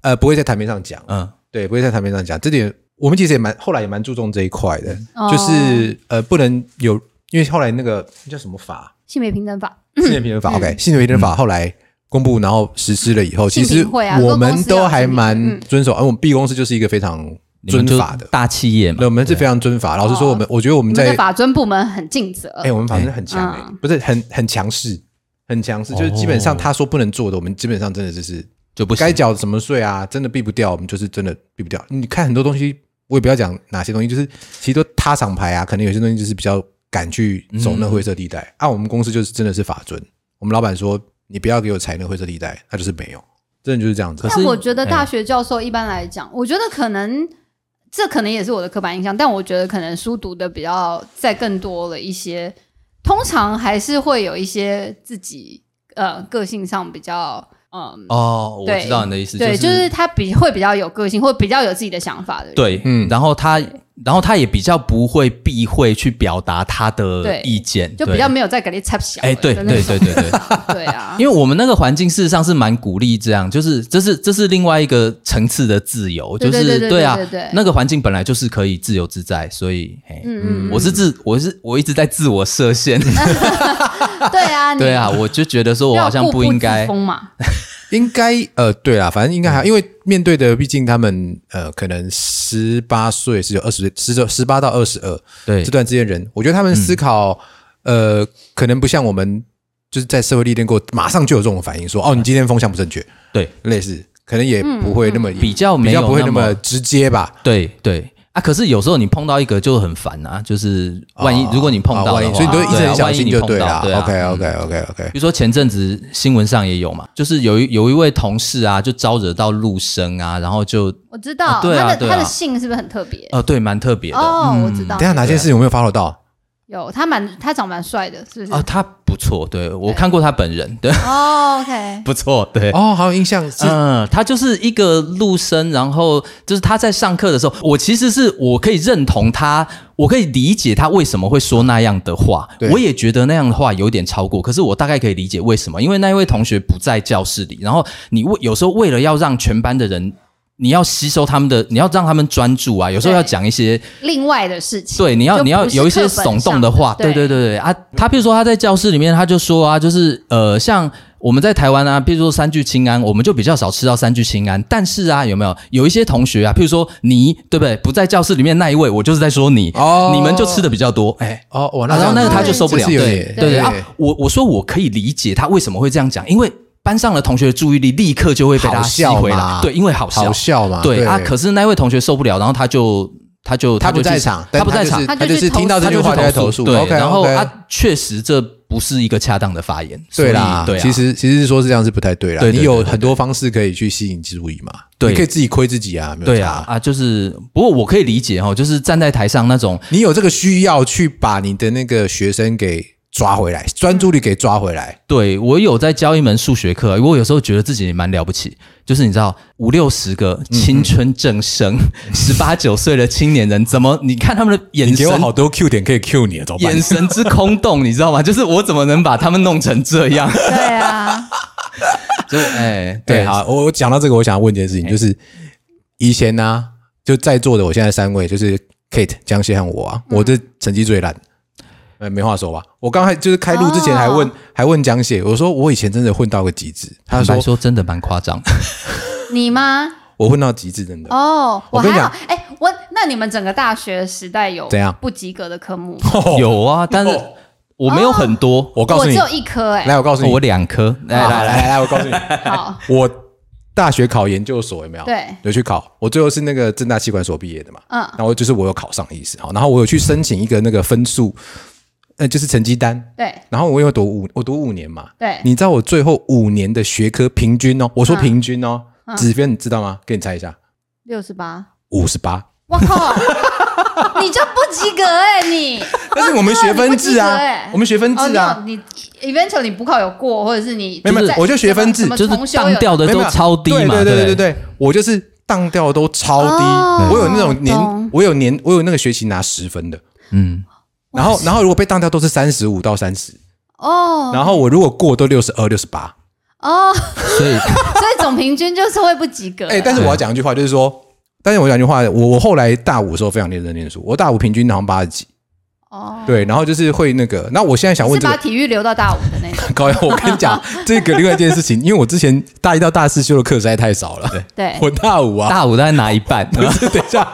呃不会在台面上讲，嗯，对，不会在台面上讲。这点我们其实也蛮后来也蛮注重这一块的，哦就是呃不能有，因为后来那个那叫什么法，性别平等法，性别平等法，(laughs) OK，性别平等法后来公布，然后实施了以后，其实我们都还蛮嗯。遵守，而我们 B 公司就是一个非常遵法的，大企业嘛。对，我，们是非常遵法。老实说，我们我觉得我们在们法尊部门很尽责，哎，我们法律很强哎嗯，不是很很强势，很强势，就是基本上他说不能做的，我们基本上真的就是就不行。该缴什么税啊，真的避不掉，我们就是真的避不掉。你看很多东西，我也不要讲哪些东西，就是其实都踏上牌啊，可能有些东西就是比较敢去走那灰色地带。啊，我们公司就是真的是法尊，我们老板说你不要给我踩那灰色地带，那就是没有。真的就是这样子。可是但我觉得哎大学教授一般来讲，我觉得可能这可能也是我的刻板印象，但我觉得可能书读的比较再更多了一些，通常还是会有一些自己呃个性上比较嗯。哦，我对知道你的意思，对，就就是他比会比较有个性，或比较有自己的想法的人。对，嗯嗯，然后他，然后他也比较不会避讳去表达他的意见，就对比较没有在给你插小。哎，对对对对对，(laughs) 对啊，因为我们那个环境事实上是蛮鼓励这样，就是这是这是另外一个层次的自由，就是对啊那个环境本来就是可以自由自在，所以，嘿。嗯嗯，我是自我是我一直在自我设限，对啊，你对啊，我就觉得说我好像不应该。应该呃，对啦，反正应该还因为面对的，毕竟他们呃，可能十八岁是有二十十九十八到二十二对。这段之间人，我觉得他们思考、呃，可能不像我们就是在社会历练过，马上就有这种反应，说哦，你今天风向不正确，对。类似，可能也不会那么、比较比没有较不会那么么直接吧。对对啊，可是有时候你碰到一个就很烦啊，就是万一、哦如果你碰到的话，哦万一所以你都一直对啊很小心万一你碰就对了。到对啊 OK OK OK OK，比如说前阵子新闻上也有嘛，就是有一有一位同事啊，就招惹到陆生啊，然后就我知道啊对啊他的对啊他的姓是不是很特别？呃对，蛮特别的哦，嗯我知道等一。下哪件事有没有 follow 到？有他蛮他长蛮帅的，是不是？啊，他不错，对我看过他本人，对，哦，OK，(laughs) 不错，对。哦，好有印象嗯，他就是一个陆生，然后就是他在上课的时候，我其实是我可以认同他，我可以理解他为什么会说那样的话对，我也觉得那样的话有点超过，可是我大概可以理解为什么，因为那一位同学不在教室里，然后你为有时候为了要让全班的人。你要吸收他们的，你要让他们专注啊。有时候要讲一些另外的事情。对，你要你要有一些耸动的话，对对对对啊，他比如说他在教室里面，他就说啊，就是呃，像我们在台湾啊，比如说三聚氰胺，我们就比较少吃到三聚氰胺，但是啊，有没有有一些同学啊，譬如说你对不对？不在教室里面那一位，我就是在说你，哦你们就吃的比较多，哎。哦，我那，然后那个他就受不了，对对对啊！我我说我可以理解他为什么会这样讲，因为班上的同学的注意力立刻就会被他吸回来，对，因为好笑，好笑嘛？对啊。可是那位同学受不了，然后他就他就他不在场，他不在场，他他就是听到这句话就在投诉。对然后啊，确实这不是一个恰当的发言，对啦，对啊，其实其实是说是这样是不太对啦。你有很多方式可以去吸引注意嘛，对。你可以自己亏自己啊，对啊，啊，就是不过我可以理解哦，就是站在台上那种你有这个需要去把你的那个学生给抓回来，专注力给抓回来。对我有在教一门数学课，我有时候觉得自己也蛮了不起，就是你知道五六十个青春正盛、(laughs) 十八九岁的青年人，怎么你看他们的眼神你给我好多 Q 点可以 Q 你，怎么办眼？神之空洞，你知道吗？(laughs) 就是我怎么能把他们弄成这样？对啊，(laughs) 就是哎，对，好，我我讲到这个，我想要问一件事情，就是以前呢、就在座的我现在三位，就是 Kate、江西和我啊，我的成绩最烂。呃，没话说吧。我刚才就是开录之前还问，哦还问江蟹，我说我以前真的混到个极致。他说说真的蛮夸张。(laughs) 你吗？我混到极致，真的。哦，我跟你讲我还好。哎，我那你们整个大学时代有怎样不及格的科目？(laughs) 有啊，但是我没有很多，我告诉你我只，有一科哎。来，我告诉你，我两科。来来来来来，我告诉你，(laughs) 好，我大学考研究所有没有？对有去考。我最后是那个正大气管所毕业的嘛。嗯然后就是我有考上的意思。好，然后我有去申请一个那个分数，呃，就是成绩单。对。然后我因为读五，我读五年嘛。对，你知道我最后五年的学科平均哦，我说嗯平均哦，嗯。指分你知道吗？给你猜一下，六十八。五十八。我靠，(laughs) 你就不及格哎你！但是我们学分制啊我们学分哦，制啊，你你 eventually 你补考有过，或者是你没有没我就学分制就是当掉的都超低嘛，对对对对对？对，我就是当掉都超低，哦我有那种年，我有年，我有那个学期拿十分的，嗯，然后然后如果被当掉都是三十五到三十，哦然后我如果过都六十二、六十八。哦，所以 (laughs) 所以总平均就是会不及格。哎，但是我要讲一句话，就是说，但是我讲一句话，我我后来大五的时候非常认真念书，我大五平均好像八十几，哦，对，然后就是会那个，那我现在想问是这个。把体育留到大五的那种。(laughs) 高阳，我跟你讲，(laughs) 这个另外一件事情，因为我之前大一到大四修的课实在太少了。对，我大五啊，大五大概拿一半，不是等一下，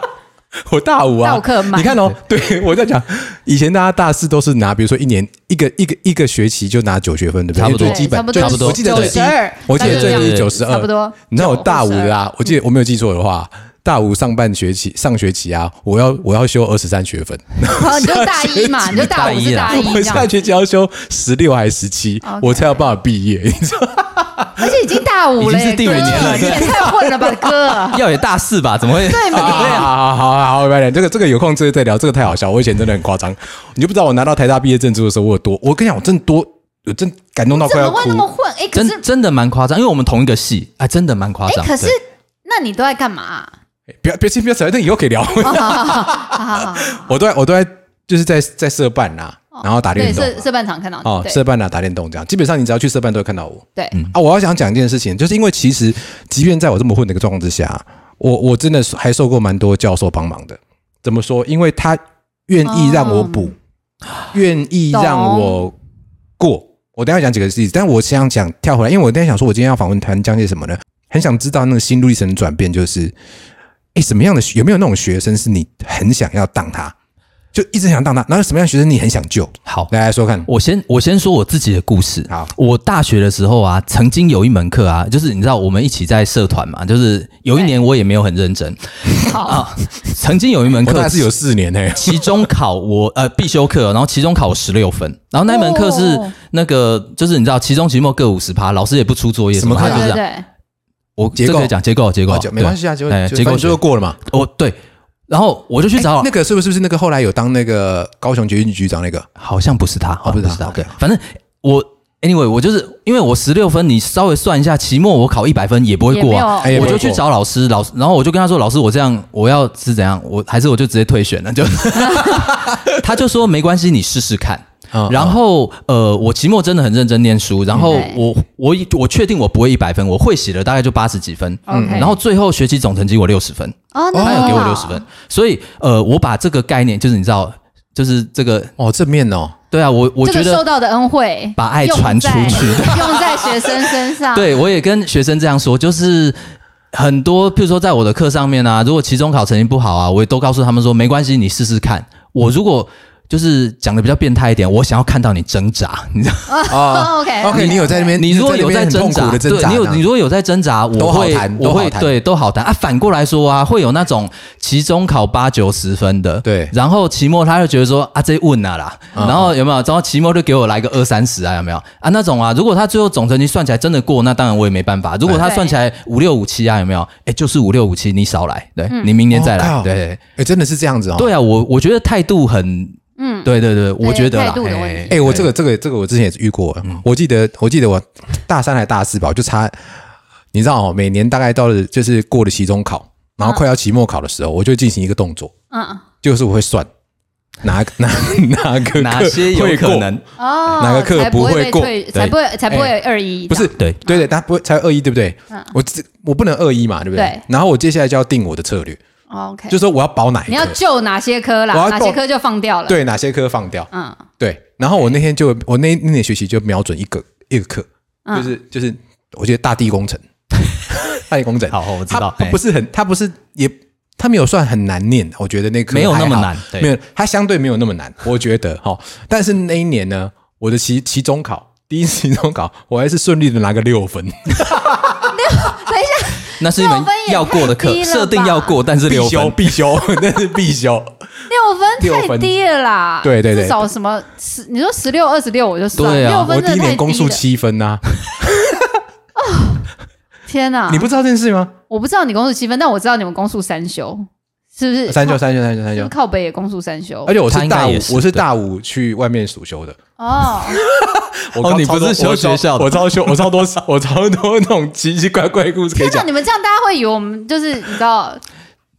(laughs) 我大五啊，你看哦，(laughs) 对我在讲，以前大家大四都是拿，比如说一年一个一个一个学期就拿九学分，对不对？差不多。因为最基本差不多。最多。我记得最低92，我记得最低九十二，差不多。你知道我大五的啊，我记得我没有记错的话，大五上半学期上学期啊，我要我要修二十三学分，哦，你就大一嘛，你就大五是大一我。下学期要修十六还是十七我才有办法毕业，你知道？而且已经大五了耶，已经是第五年了你也太混了吧，(laughs) 哥。要也大四吧？怎么会？对没？啊，好好好好，拜拜。这个这个有空之后再聊，这个太好笑。我以前真的很夸张，你就不知道我拿到台大毕业证书的时候，我有多，我跟你讲，我真的多，我真感动到怎快要哭么会那。么混？哎，可是真真的蛮夸张，因为我们同一个系，哎，真的蛮夸张。哎，可是那你都在干嘛？不要别先不要扯，那以后可以聊。(laughs) 我都在我都在就是在在社办啦，然后打对，电动社社办场看到你哦，对社办啦打电动这样，基本上你只要去社办都会看到我。对，啊，我要想讲一件事情，就是因为其实，即便在我这么混的一个状况之下，我我真的是还受过蛮多教授帮忙的。怎么说？因为他愿意让我补，愿、意让我过。我等下讲几个例子，但我想讲跳回来，因为我等一下想说，我今天要访问谭江介什么呢？很想知道那个心路历程的转变，就是，哎，什么样的有没有那种学生是你很想要当他，就一直想当他，然后什么样的学生你很想救？好，来来说看。我先我先说我自己的故事。好，我大学的时候啊，曾经有一门课啊，就是你知道我们一起在社团嘛，就是有一年我也没有很认真好，啊，曾经有一门课我大概是有四年呢、期中考我呃必修课，然后期中考我十六分，然后那门课是哦那个就是你知道期中期末各五十趴，老师也不出作业什么课他就是这样。对对对，我结构这可以讲结构结构没关系啊，就对哎就反正结构学就过了嘛。哦对，然后我就去找哎那个是不是是那个后来有当那个高雄捷运局长那个？好像不是他，好像不是他不是他。OK 对，反正我 anyway，我就是因为我十六分，你稍微算一下，期末我考一百分也不会过啊。哎也不会过我就去找老师，老师，然后我就跟他说：“老师，我这样我要是怎样，我还是我就直接退选了。”就 (laughs) (laughs) 他就说：“没关系，你试试看。”嗯然后呃，我期末真的很认真念书，然后我我我确定我不会一百分，我会写的大概就八十几分。然后最后学期总成绩我六十分，哦，那他有给我六十分，所以呃，我把这个概念就是你知道，就是这个哦，正面哦，对啊，我我这觉得个受到的恩惠，把爱传出去。用在 (laughs) 用在学生身上。对，我也跟学生这样说，就是很多，譬如说在我的课上面啊，如果期中考成绩不好啊，我也都告诉他们说，没关系，你试试看。我如果就是讲的比较变态一点，我想要看到你挣扎，你知道，啊 OK OK，你有在那边，你如果有在挣扎，苦的挣扎对你有，你如果有在挣扎，我会都好谈我都好谈会对都好谈啊。反过来说啊，会有那种期中考八九十分的，对然后期末他就觉得说啊这问啊啦，嗯然后有没有？然后期末就给我来个二三十啊，有没有啊？那种啊，如果他最后总成绩算起来真的过，那当然我也没办法。如果他算起来五六五七啊，有没有？哎，就是五六五七，你少来，对你明年再来，哦对哎，真的是这样子哦。对啊，我我觉得态度很，嗯，对对对，我觉得啦态度的问题。哎，我这个这个这个我之前也是遇过，我记得我记得我大三还大四吧，我就差，你知道哦，每年大概到了就是过了期中考，然后快要期末考的时候，我就进行一个动作，嗯，就是我会算哪哪 (laughs) 哪个哪些有可能？哦，哪个课不不会过才不会才不会二一，不是对对对，他不会才二一对不对？嗯。我这我不能二一嘛，对不对？对。然后我接下来就要定我的策略，哦 OK，就是说我要保哪一你要，救哪些科啦我要，哪些科就放掉了。，对哪些科放掉，嗯，对。然后我那天就我那那年学习就瞄准一个一个课，嗯。就是就是我觉得大地工程，(laughs) 大地工程，好，我知道，哎它不是很，它不是也。它没有算很难念，我觉得那科没有那么难对。没有，它相对没有那么难，我觉得 (laughs) 哈。但是那一年呢，我的期期中考第一次期中考，我还是顺利的拿个六分，(laughs) 那是一门六分也要过的课设定要过，但是必六分。修必修，(laughs) 那是必修。六分太低了啦。对对对至少什么十，你说十六二十六我就算，对啊六我第一分真的太低年公数了。七分呐、天哪，你不知道这件事吗？我不知道你公数七分，但我知道你们公数三修，是不是？三休三休三休三修，是不是靠北也公诉三休而且我是大五我是大五去外面暑修的。哦，(laughs) 哦你不是修超多我学校的我超修，我超多，我超多那种奇奇怪怪的故事可以天哪！讲。你们这样大家会以为我们就是你知道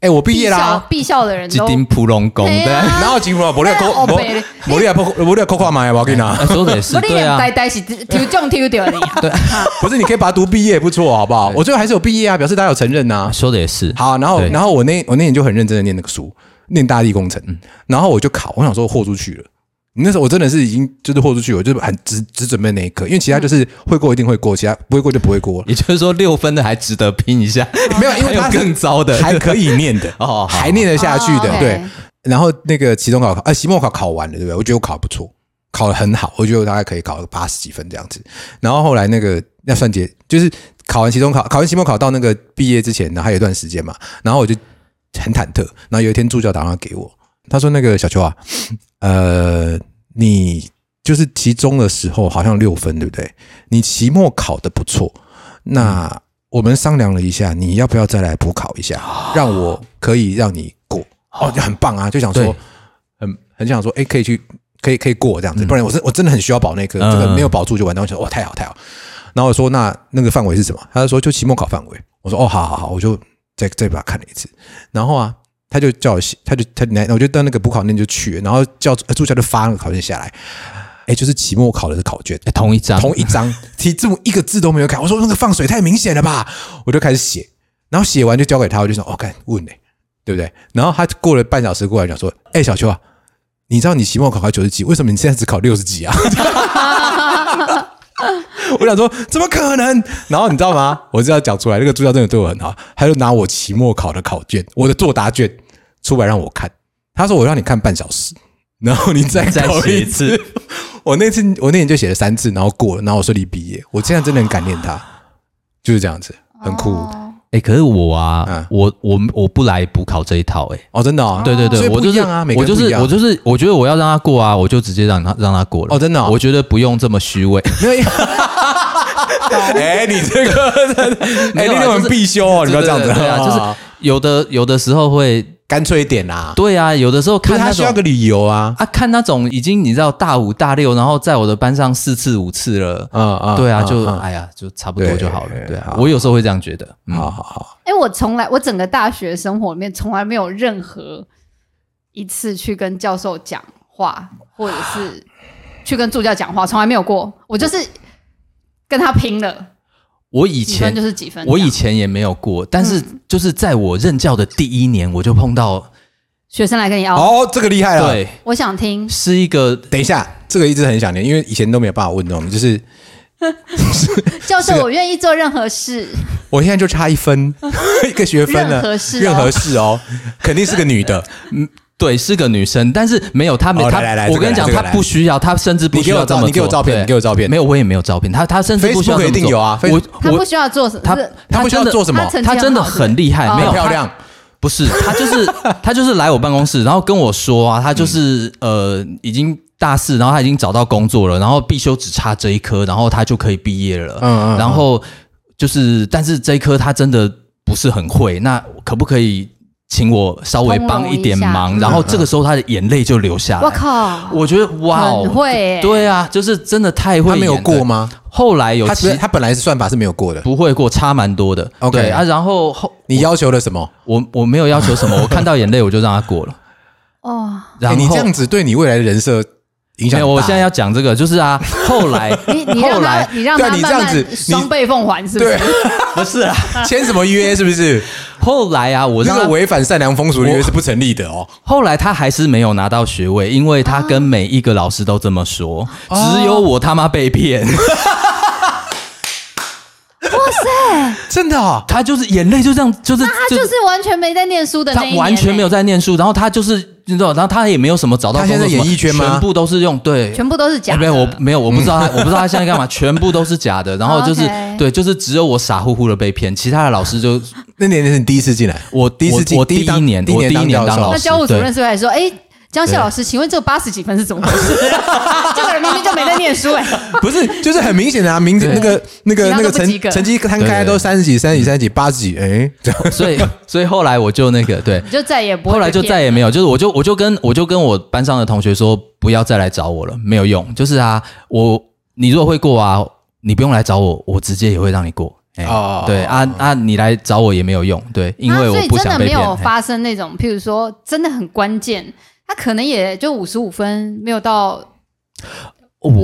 哎，我毕业啦，毕校的人都一丁普龙宫，对然后金普龙，我咧扣哦北嘞伯利亚伯伯利亚扣跨买，我跟你讲，啊说的也是，对啊，呆呆是丢中丢掉你啊！对不是你可以把它读毕业不错，好不好？我最后还是有毕业啊，表示大家有承认呐。说的也是。好，然后对然后我那我那年就很认真的念那个书，念大地工程，然后我就考，我想说豁出去了。那时候我真的是已经就是豁出去，我就很只只准备那一科，因为其他就是会过一定会过，其他不会过就不会过。也就是说，六分的还值得拼一下，没有，因为 (laughs) 还有更糟的，还可以念的，(laughs) 哦还念得下去的，哦对。然后那个期中考考，呃，期末考考完了，对不对？我觉得我考得不错，考得很好，我觉得我大概可以考个八十几分这样子。然后后来那个要算结，就是考完期中考，考完期末考到那个毕业之前，然后还有一段时间嘛，然后我就很忐忑。然后有一天助教打电话给我，他说：“那个小邱啊，呃，你就是期中的时候好像六分，对不对？你期末考的不错，那我们商量了一下，你要不要再来补考一下，让我可以让你过？哦，就很棒啊，就想说很很想说，哎，可以去，可以可以过这样子，不然我真我真的很需要保那科，嗯这个没有保住就完蛋。我想，哇，太好太好。然后我说，那那个范围是什么？他就说就期末考范围。我说，哦，好好好，我就再再把它看了一次。然后啊，他就叫我写，他就他来，我就到那个补考那就去，然后叫呃助教就发那个考卷下来，哎，就是期末考的考卷，哎同一张，同一张题字幕一个字都没有改。我说那个放水太明显了吧，我就开始写，然后写完就交给他，我就说，哦，看问嘞、对不对？然后他过了半小时过来讲说，哎，小秋啊，你知道你期末考考九十几，为什么你现在只考六十几啊？(laughs) 我想说怎么可能？然后你知道吗？我就要讲出来，那个助教真的对我很好，他就拿我期末考的考卷，我的作答卷出来让我看。他说我让你看半小时，(laughs) 然后你再再写一次 (laughs) 次。我那次我那年就写了三次，然后过了，然后我顺利毕业。我现在真的很感念他，就是这样子，很酷哦哎，可是我啊嗯，我我我不来补考这一套，哎。哦，真的哦，对对对，所以我就是不一样啊，每个我就是人不一样我就是我觉得我要让他过啊，我就直接让他让他过了。哦真的哦我觉得不用这么虚伪。没有。(laughs) 哎，你这个，哎，没有啊你那种就是必修哦，你不要这样子，对对对啊，就是有的有的时候会，干脆一点啦。对啊，有的时候看那种他需要个理由啊。啊，看那种已经你知道大五大六，然后在我的班上四次五次了，嗯嗯对啊，就哎呀，就差不多就好了。对对啊，我有时候会这样觉得。嗯好好好，哎、我从来我整个大学生活里面从来没有任何一次去跟教授讲话，或者是去跟助教讲话，从来没有过。我就是跟他拼了，我以前就是几分我。以前也没有过，但是就是在我任教的第一年，我就碰到，学生来跟你要，哦，这个厉害了。，对，我想听。是一个等一下，这个一直很想念，因为以前都没有办法问这种，就是 (laughs) 教授这，个我愿意做任何事。我现在就差一分，(laughs) 一个学分了，任何事哦任何事哦，肯定是个女的。对，是个女生，但是没有她没她哦来来来，我跟你讲，她不需要，她甚至不你给我照，需要这么你给我照片，对你给我照片。没有，我也没有照片，她她甚至不需要 Facebook 这么一定有啊我我他不需要做什么，她是他不需要真的做什么？他成绩她真的很好很厉害，哦。没有很漂亮，不是，她就是她就是来我办公室，然后跟我说啊，她就是、呃已经大四，然后他已经找到工作了，然后必修只差这一科，然后他就可以毕业了。嗯嗯嗯。然后就是，但是这一科他真的不是很会，那可不可以请我稍微帮一点忙？然后这个时候他的眼泪就流下来。我靠，我觉得哇哦，很会耶对啊，就是真的太会他没有过吗？后来有其他他本来是算法是没有过的。不会过，差蛮多的。OK 对啊，然后后你要求了什么？我我没有要求什么，(laughs) 我看到眼泪我就让他过了。哦，然后哎你这样子对你未来的人设影响。没有，我现在要讲这个，就是啊，(laughs) 后来你你让他后来你让对啊你这他慢慢样子你双倍奉还是不对是？(laughs) 不是啊，签什么约是不是？后来啊，我这个违反善良风俗的约是不成立的哦。后来他还是没有拿到学位，因为他跟每一个老师都这么说，只有我他妈被骗。哇塞真的哦，他就是眼泪就这样，就是他就是完全没在念书的那他一年完全没有，在念书，然后他就是你知道，然后他也没有什么找到他现在工作演艺圈吗全部都是用对。全部都是假的。哎没有，我没有，我不知道他，我不知道他现在干嘛，全部都是假的。(laughs) 然后就是 OK 对，就是只有我傻乎乎的被骗，其他的老师就 (laughs) 那年是你第一次进来，我第一次进我我第第一当年，第一年我第一年当教授当老师，那教务主任是不是还说，哎，江谢老师，请问这个八十几分是怎么回事？(laughs) 这个人明明就没在念书，哎，(laughs) 不是，就是很明显的啊，名字那个那个那个成成绩摊开都三十几、三十几、三十几、八十几，哎，这样所以 (laughs) 所以后来我就那个对，你就再也不会后来就再也没有，就是我就我就跟我就跟我班上的同学说，不要再来找我了，没有用。就是啊，我你如果会过啊，你不用来找我，我直接也会让你过。哎。哦。对啊啊，你来找我也没有用，对，因为啊所我以真的没不想被骗。哎。有发生那种，譬如说真的很关键，他可能也就五十五分，没有到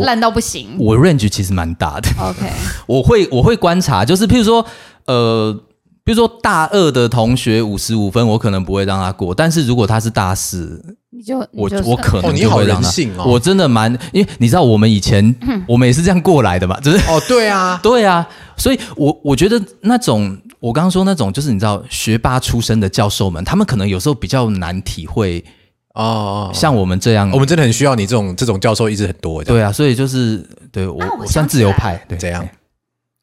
烂到不行。我 range 其实蛮大的，OK，(laughs) 我会我会观察，就是譬如说呃。比如说大二的同学五十五分，我可能不会让他过，但是如果他是大四，你就我我可能你好就会让他。人性哦。我真的蛮，因为你知道我们以前 (laughs) 我们也是这样过来的嘛，就是哦，对啊，(laughs) 对啊，所以我我觉得那种我刚刚说那种就是你知道学霸出身的教授们，他们可能有时候比较难体会哦哦，像我们这样，我们真的很需要你这种这种教授，一直很多。对啊，所以就是对我啊我我算自由派，对，这样？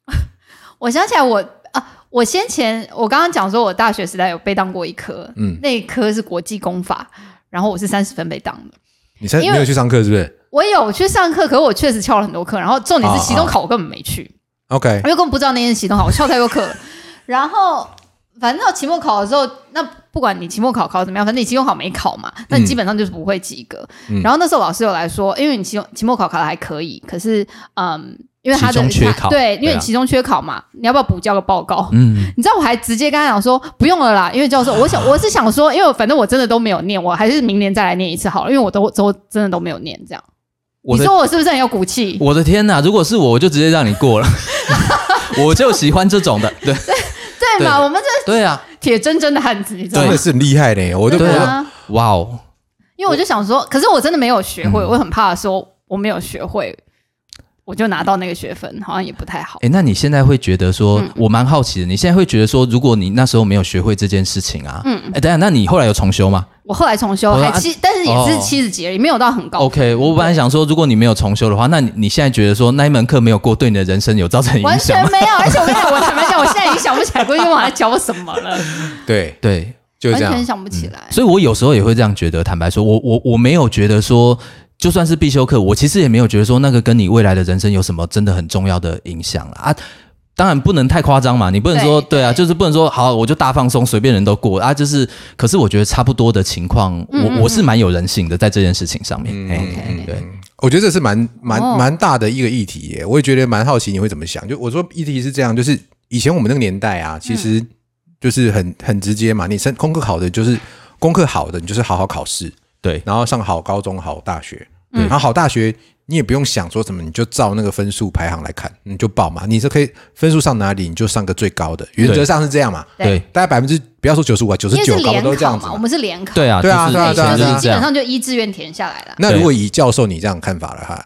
(laughs) 我想起来我，啊，我先前我刚刚讲说，我大学时代有被当过一科，嗯那一科是国际公法，然后我是三十分被当的。你才因为没有去上课是不是？我有去上课，可是我确实翘了很多课，然后重点是期中考我根本没去。OK，因为根本不知道那件事期中考，我翘太多课。然后反正到期末考的时候，那不管你期末考考怎么样，反正你期中考没考嘛，那你基本上就是不会及格。然后那时候老师有来说，因为你期期末考考的还可以，可是嗯。因为他的中缺考对，因为你期中缺考嘛，你要不要补交个报告？嗯，你知道我还直接跟他讲说不用了啦，因为教授，我想 (laughs) 我是想说，因为反正我真的都没有念，我还是明年再来念一次好了，因为我都都真的都没有念这样。你说我是不是很有骨气？我的天哪！如果是我，我就直接让你过了。(laughs) (laughs) 我就喜欢这种的，对对嘛？我们这对啊，铁铮铮的汉子，你知道吗真的？是很厉害嘞，我都不知道。对啊哇哦！因为我就想说，可是我真的没有学嗯会，我很怕说我没有学会，我就拿到那个学分，好像也不太好。哎，那你现在会觉得说，嗯我蛮好奇的，你现在会觉得说，如果你那时候没有学会这件事情啊，嗯，哎，等一下，那你后来有重修吗我后来重修，还七，但是也是哦七十几而已，没有到很高。？OK，我本来想说，如果你没有重修的话，那你你现在觉得说那一门课没有过，对你的人生有造成影完响吗？全没有，而且我跟你讲，我坦白讲，我现在已经想不起来过去我在教我什么了，(laughs) 对，对，就这样完全。想不起来。所以我有时候也会这样觉得。坦白说，我我我没有觉得说，就算是必修课，我其实也没有觉得说那个跟你未来的人生有什么真的很重要的影响了啊。当然不能太夸张嘛，你不能说对对啊，就是不能说好我就大放松，随便人都过啊。就是，可是我觉得差不多的情况，嗯我我是蛮有人性的在这件事情上面。哎、OK 对，我觉得这是蛮蛮哦蛮大的一个议题耶，我也觉得蛮好奇你会怎么想。就我说议题是这样，就是以前我们那个年代啊，其实就是很很直接嘛，你升功课好的就是功课好的，你就是好好考试，对然后上好高中、好大学，嗯然后好大学你也不用想说什么，你就照那个分数排行来看，你就报嘛，你是可以分数上哪里你就上个最高的，原则上是这样嘛。对大概百分之不要说九十五啊，九十九搞不联考嘛，都这样子嘛我。们是联考，对啊，对啊对啊对啊。基本上就一志愿填下来了。那如果以教授你这样看法了哈，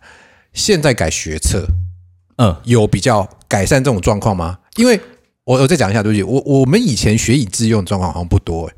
现在改学测嗯，有比较改善这种状况吗？因为我我再讲一下，对不起，我我们以前学以致用的状况好像不多哎，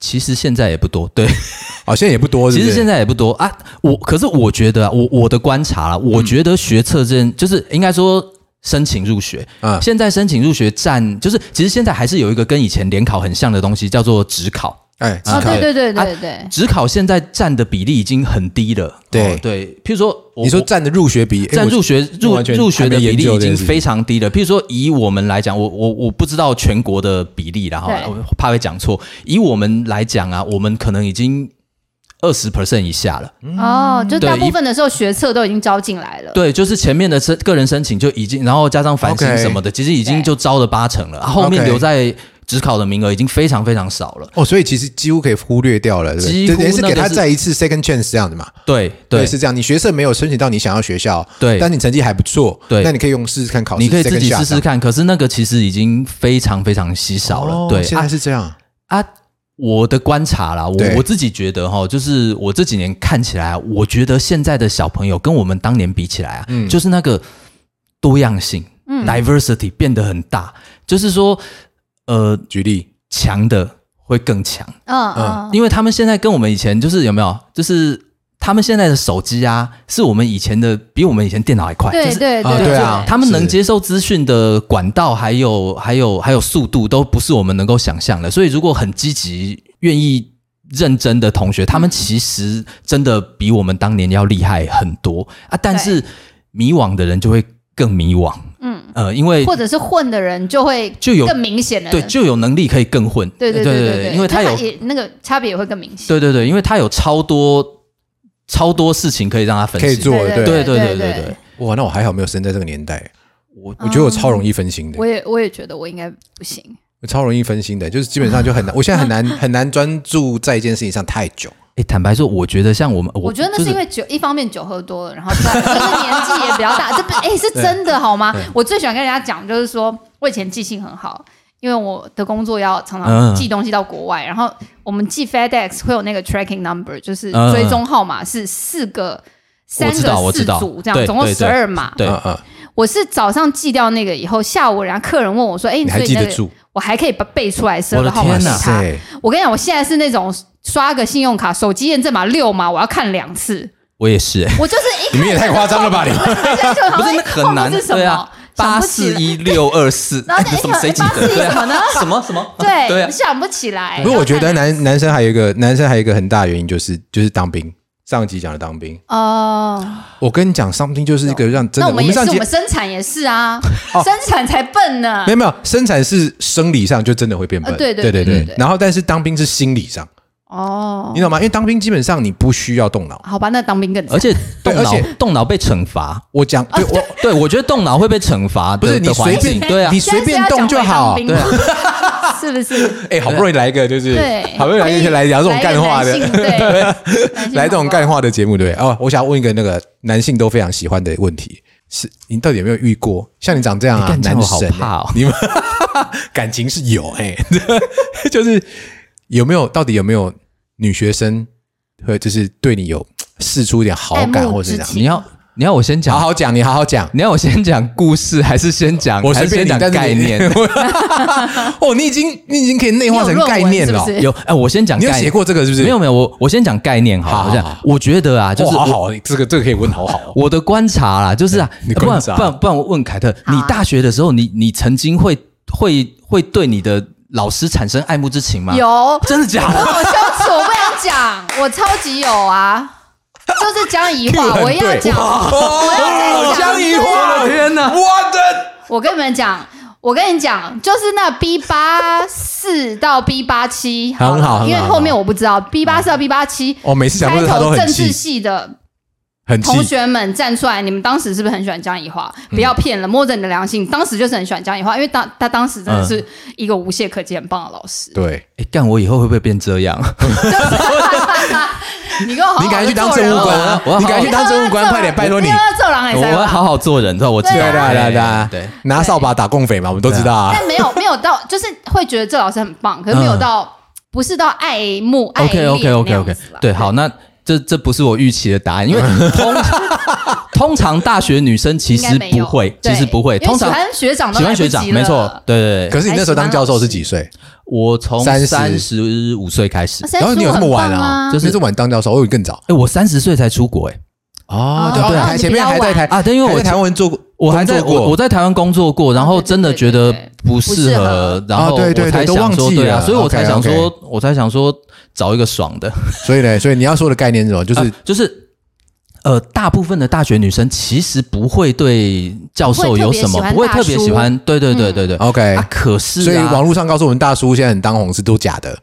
其实现在也不多，对。(laughs) 哦，现在也不多，其实现在在也不多啊。我可是我觉得啊，我我的观察啦，嗯我觉得学测这件就是应该说申请入学，嗯现在申请入学占就是其实现在还是有一个跟以前联考很像的东西，叫做职考。哎，哦，只考对对对啊对对，职考现在占的比例已经很低了。对哦对，譬如说我你说占的入学比占入学入入学的比例已经非常低了。譬如说，以我们来讲，我我我不知道全国的比例啦，哈对，我怕会讲错。以我们来讲啊，我们可能已经二十 percent 以下了。哦，就大部分的时候学测都已经招进来了。对，就是前面的申个人申请就已经，然后加上繁星什么的，其实已经就招了八成了，啊后面留在职考的名额已经非常非常少了。哦，所以其实几乎可以忽略掉了，对不对？几乎就等于是给他再一次 second chance 这样子嘛。对对是这样。你学测没有申请到你想要学校，对但你成绩还不错，对那你可以用试试看考试，你可以自己试试看。可是那个其实已经非常非常稀少了。对哦现在啊是这样。啊，我的观察啦，我我自己觉得哈，就是我这几年看起来啊，我觉得现在的小朋友跟我们当年比起来啊，嗯就是那个多样性、嗯 diversity 变得很大，就是说呃举例，强的会更强。嗯嗯，因为他们现在跟我们以前就是有没有，就是他们现在的手机啊，是我们以前的比我们以前电脑还快，就是对对啊对啊他们能接受资讯的管道还有还有还有速度，都不是我们能够想象的。所以，如果很积极、愿意认真的同学，他们其实真的比我们当年要厉害很多啊。但是迷惘的人就会更迷惘，嗯，呃因为或者是混的人就会就有更明显的对就有能力可以更混对对对对对因为他也那个差别也会更明显。对对对因为他有超多超多事情可以让他分可以做对对对对对哇那我还好没有生在这个年代我我觉得我超容易分心的。我也我也觉得我应该不行。我超容易分心的就是基本上就很难我现在很难 (laughs) 很难专注在一件事情上太久。哎，坦白说，我觉得像我们，我我觉得那是因为酒，一方面酒喝多了，然后再就是年纪也比较大，这不哎是真的好吗？我最喜欢跟人家讲，就是说我以前记性很好，因为我的工作要常常嗯寄东西到国外，然后我们寄 FedEx 会有那个 tracking number，就是嗯追踪号码是四个。三个四组这样，总共十二码。对嗯嗯，我是早上寄掉那个以后，下午人家客人问我说：“哎，你还所以那个记得住？我还可以把背出来我的个号码天哪给他。塞，我跟你讲，我现在是那种刷个信用卡，手机验证码六码，我要看两次。我也是，哎我就是 (laughs) 一你们也太夸张了吧？你们 (laughs) 不是那很难，是什么？对啊，八四一六二四，然后那什么谁记得？对啊，一什么呢？什么什么？对，对啊，想不起来。(laughs) 不过，我觉得男男生还有一个男生还有一个很大原因就是就是当兵，上集讲的当兵，哦，我跟你讲，当兵就是一个让真的，那我们也是，上集我们生产也是啊，(laughs) 哦。生产才笨呢。没。有没有生产是生理上就真的会变笨，呃对对对对对对。对然后但是当兵是心理上，哦。你，懂吗？因为当兵基本上你不需要动脑。好吧，那当兵更惨。而且动脑对而且动脑被惩罚，我讲对我对我觉得动脑会被惩罚的，不是你随便境对啊。你，随便动就好 (laughs) 是不是？哎，好不容易来一个就是对，好不容易来一个来聊这种干话的。(laughs) 来这种干话的节目，对不对？哦，我想要问一个那个男性都非常喜欢的问题：是你到底有没有遇过？像你长这样啊，哎干这样我好男神、怕哦。你们感情是有哎、(laughs) 就是有没有到底有没有女学生会就是对你有试出一点好感，或者是这样？你要你要我先好讲，好好讲，你好好讲。你要我先讲故事，还是先讲？我随便你，还是先讲概念。(laughs) 哦，你已经你已经可以内化成概念了有论文是是有哎，我先讲概念。你有写过这个是不是？没有没有，我我先讲概念好。我讲好好好，我觉得啊，就是哦好好，这个这个可以问好好哦。我的观察啦，就是啊，不然你观察不然不然，我问凯特，你大学的时候，你你曾经会会会对你的老师产生爱慕之情吗？，有，真的假的？我羞耻，我不想讲，我超级有啊，就是江宜桦，(laughs) 我要讲，我要江宜桦，天哪！我的我跟你们讲，我跟你讲，就是那 B 八四到 B 八七，很好好因为后面我不知道 B 八四到 B 八七，哦，每次讲开过他都政治气，系的很气同。学们站出来，你们当时是不是很喜欢江宜桦？嗯不要骗了，摸着你的良心，当时就是很喜欢江宜桦，因为当他当时真的是一个无懈可击、很棒的老师。对，哎，干我以后会不会变这样？(laughs) (laughs) 你给我好好你赶快去当地做人政务官哦啊！你赶快去当政务官，快点，拜托你。我要好好做人，知道我知道。对啊。对啊对啊对。啊对，拿扫把打共匪嘛，我们都知道啊。但没有没有到，就是会觉得这老师很棒，可是没有到，不是到爱慕爱 OK 恋 OK OK 那样 OK，对，好，那这这不是我预期的答案，因为 (laughs) 通通常大学女生其实不会，其实不会，因为通常喜欢学长喜欢学长，没错，对对对。可是你那时候当教授是几岁？我从30三十五岁开始，然后你有这么晚啊？啊？就是这么晚当教授，我以为更早。哎，我三十岁才出国，哎，哦对对前面还在台啊对因为我在台湾做过，我还在我我在台湾工作过，然后真的觉得不不适适合合，然后啊对对我才对都忘想说，对啊，记了所以我才想说，我才想说找一个爽的，所以呢，所以你要说的概念是什么？就是啊就是。呃，大部分的大学女生其实不会对教授有什么，不不会会特别喜欢，对对对对对。OK 啊，可是啊，所以网络上告诉我们大叔现在很当红是都假的。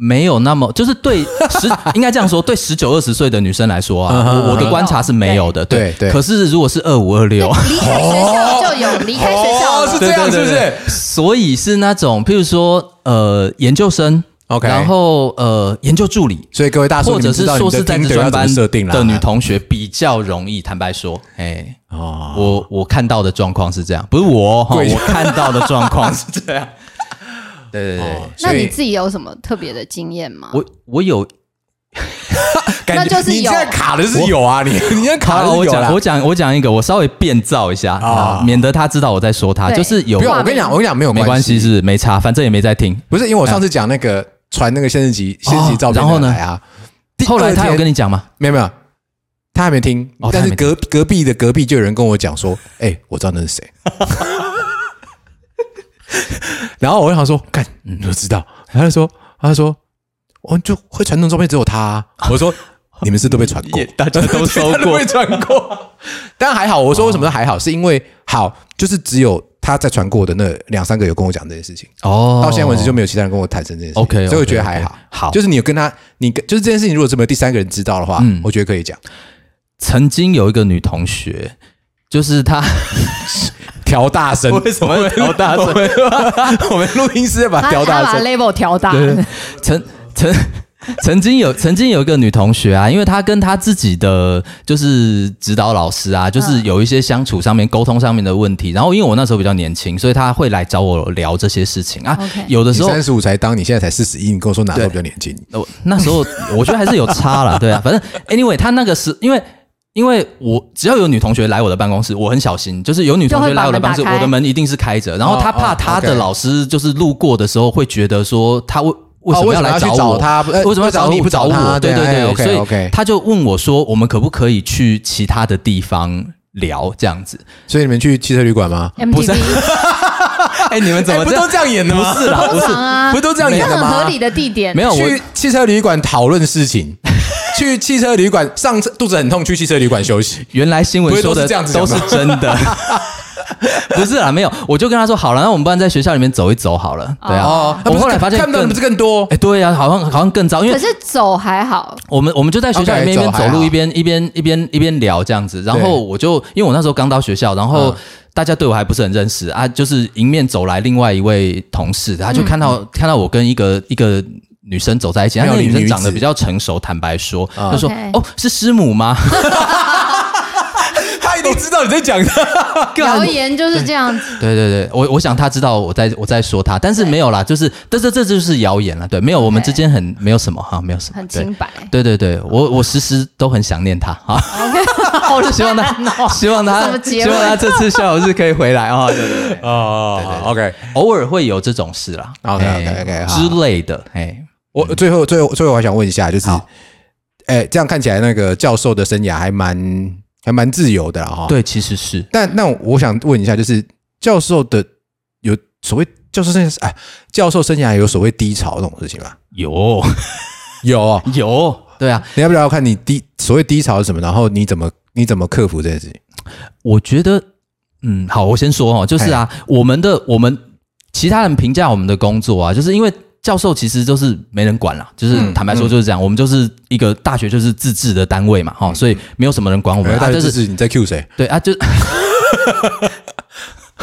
没有那么，就是对十应该这样说，对十九二十岁的女生来说啊，我我的观察是没有的，对对可是如果是二五二六，离开学校就有离开学校哦是这样是不是？所以是那种，譬如说呃研究生 OK 然后呃研究助理，所以各位大叔，或者是硕士在职专班设定的女同学比较容易，坦白说，哎，哦，我我看到的状况是这样，不是我哈，我看到的状况是这样。对对对，那你自己有什么特别的经验吗？我我有 (laughs) 那就是有你现在卡的是有啊，你你现在卡的好，我是有啦。讲我。讲我讲一个，我稍微变造一下啊。啊，免得他知道我在说他，就是有不用，画我跟你讲，我跟你讲没有没关系，是没差，反正也没在听。不是因为我上次讲那个传那个先日集先日集照片然后呢？后来他有跟你讲吗？没有没有，他还没听。哦，但是隔隔壁的隔壁就有人跟我讲说，哎，我知道那是谁。然后我就想说，干，你都知道？他就说，他就说，我就会传那种照片只有他啊。我说，你们是都被传过，(laughs) 大家都收 (laughs) 都被传过。但还好，我说为什么还好，是因为好，就是只有他在传过的那两三个有跟我讲这件事情，哦到现在为止就没有其他人跟我坦诚这件事情。OK，所以我觉得还好。好，就是你有跟他，你跟就是这件事情，如果这么第三个人知道的话，嗯我觉得可以讲。曾经有一个女同学，就是他 (laughs) 调大声，为什么会调大声我们 (laughs) 我们录音师要把它他他把调大声。level 调大，对对曾曾曾经有曾经有一个女同学啊，因为她跟她自己的就是指导老师啊，就是有一些相处上面、沟通上面的问题。然后因为我那时候比较年轻，所以她会来找我聊这些事情啊 OK。有的时候三十五才当，你现在才四十一，你跟我说哪时候比较年轻？我那时候我觉得还是有差了，对啊，反正 anyway，他那个是因为。因为我只要有女同学来我的办公室，我很小心，就是有女同学来我的办公室，我的门一定是开着。然后他哦哦怕她的老师就是路过的时候会觉得说她为为什么要来哦为什么要去我？找他呃为什么要找你不找我对对对，所以 OK 他就问我说，我们可不可以去其他的地方聊这样子？所以你们去汽车旅馆吗？不是 (laughs) 哎，你们怎么不都？这样演的吗？不是啦，不是不是都这样这演的吗？很合理的地点，没有我去汽车旅馆讨论事情，去汽车旅馆上车肚子很痛，去汽车旅馆休息。原来新闻说的都是这样子都是真的。(laughs) 不是啊，没有，我就跟他说好了，那我们不然在学校里面走一走好了。对啊，我后来发现更看不到的不是更多哎、？对啊，好像好像更糟，因为可是走还好，我们我们就在学校里面一边走路一边一边一边一边聊这样子，然对后我就因为我那时候刚到学校，然后嗯大家对我还不是很认识啊，就是迎面走来另外一位同事，他就看到、看到我跟一个一个。女生走在一起，那个女生长得比较成熟，坦白说，啊。就说 OK 哦是师母吗？(laughs) 他一定知道你在讲他。(laughs) 谣言就是这样子。对对对，我我想他知道我在我在说他，但是没有啦，就是但是这就是谣言了，对，没有我们之间很没有什么哈，没有什么，很清白。对对对，我我时时都很想念他啊，(laughs) 我就希望他，希望他希望他这次校友日可以回来啊，对对对，哦，OK，偶尔会有这种事啦 OK，OK，OK，哎好。之类的，哎，我最后最后最后我还想问一下，就是好，哎，这样看起来那个教授的生涯还蛮还蛮自由的啦哈。，对，其实是但那我想问一下，就是教授的有所谓教授生涯，哎，教授生涯有所谓低潮这种事情吗？有 (laughs) (laughs) 有哦，有，对啊，你要不要看你低所谓低潮是什么？然后你怎么你怎么克服这件事情？我觉得，嗯，好，我先说哦，就是啊，我们的我们其他人评价我们的工作啊，就是因为教授其实就是没人管啦，就是嗯坦白说就是这样，我们就是一个大学就是自治的单位嘛，哈、所以没有什么人管我们，啊，大就是就是你在 Q 谁？对啊，就 (laughs)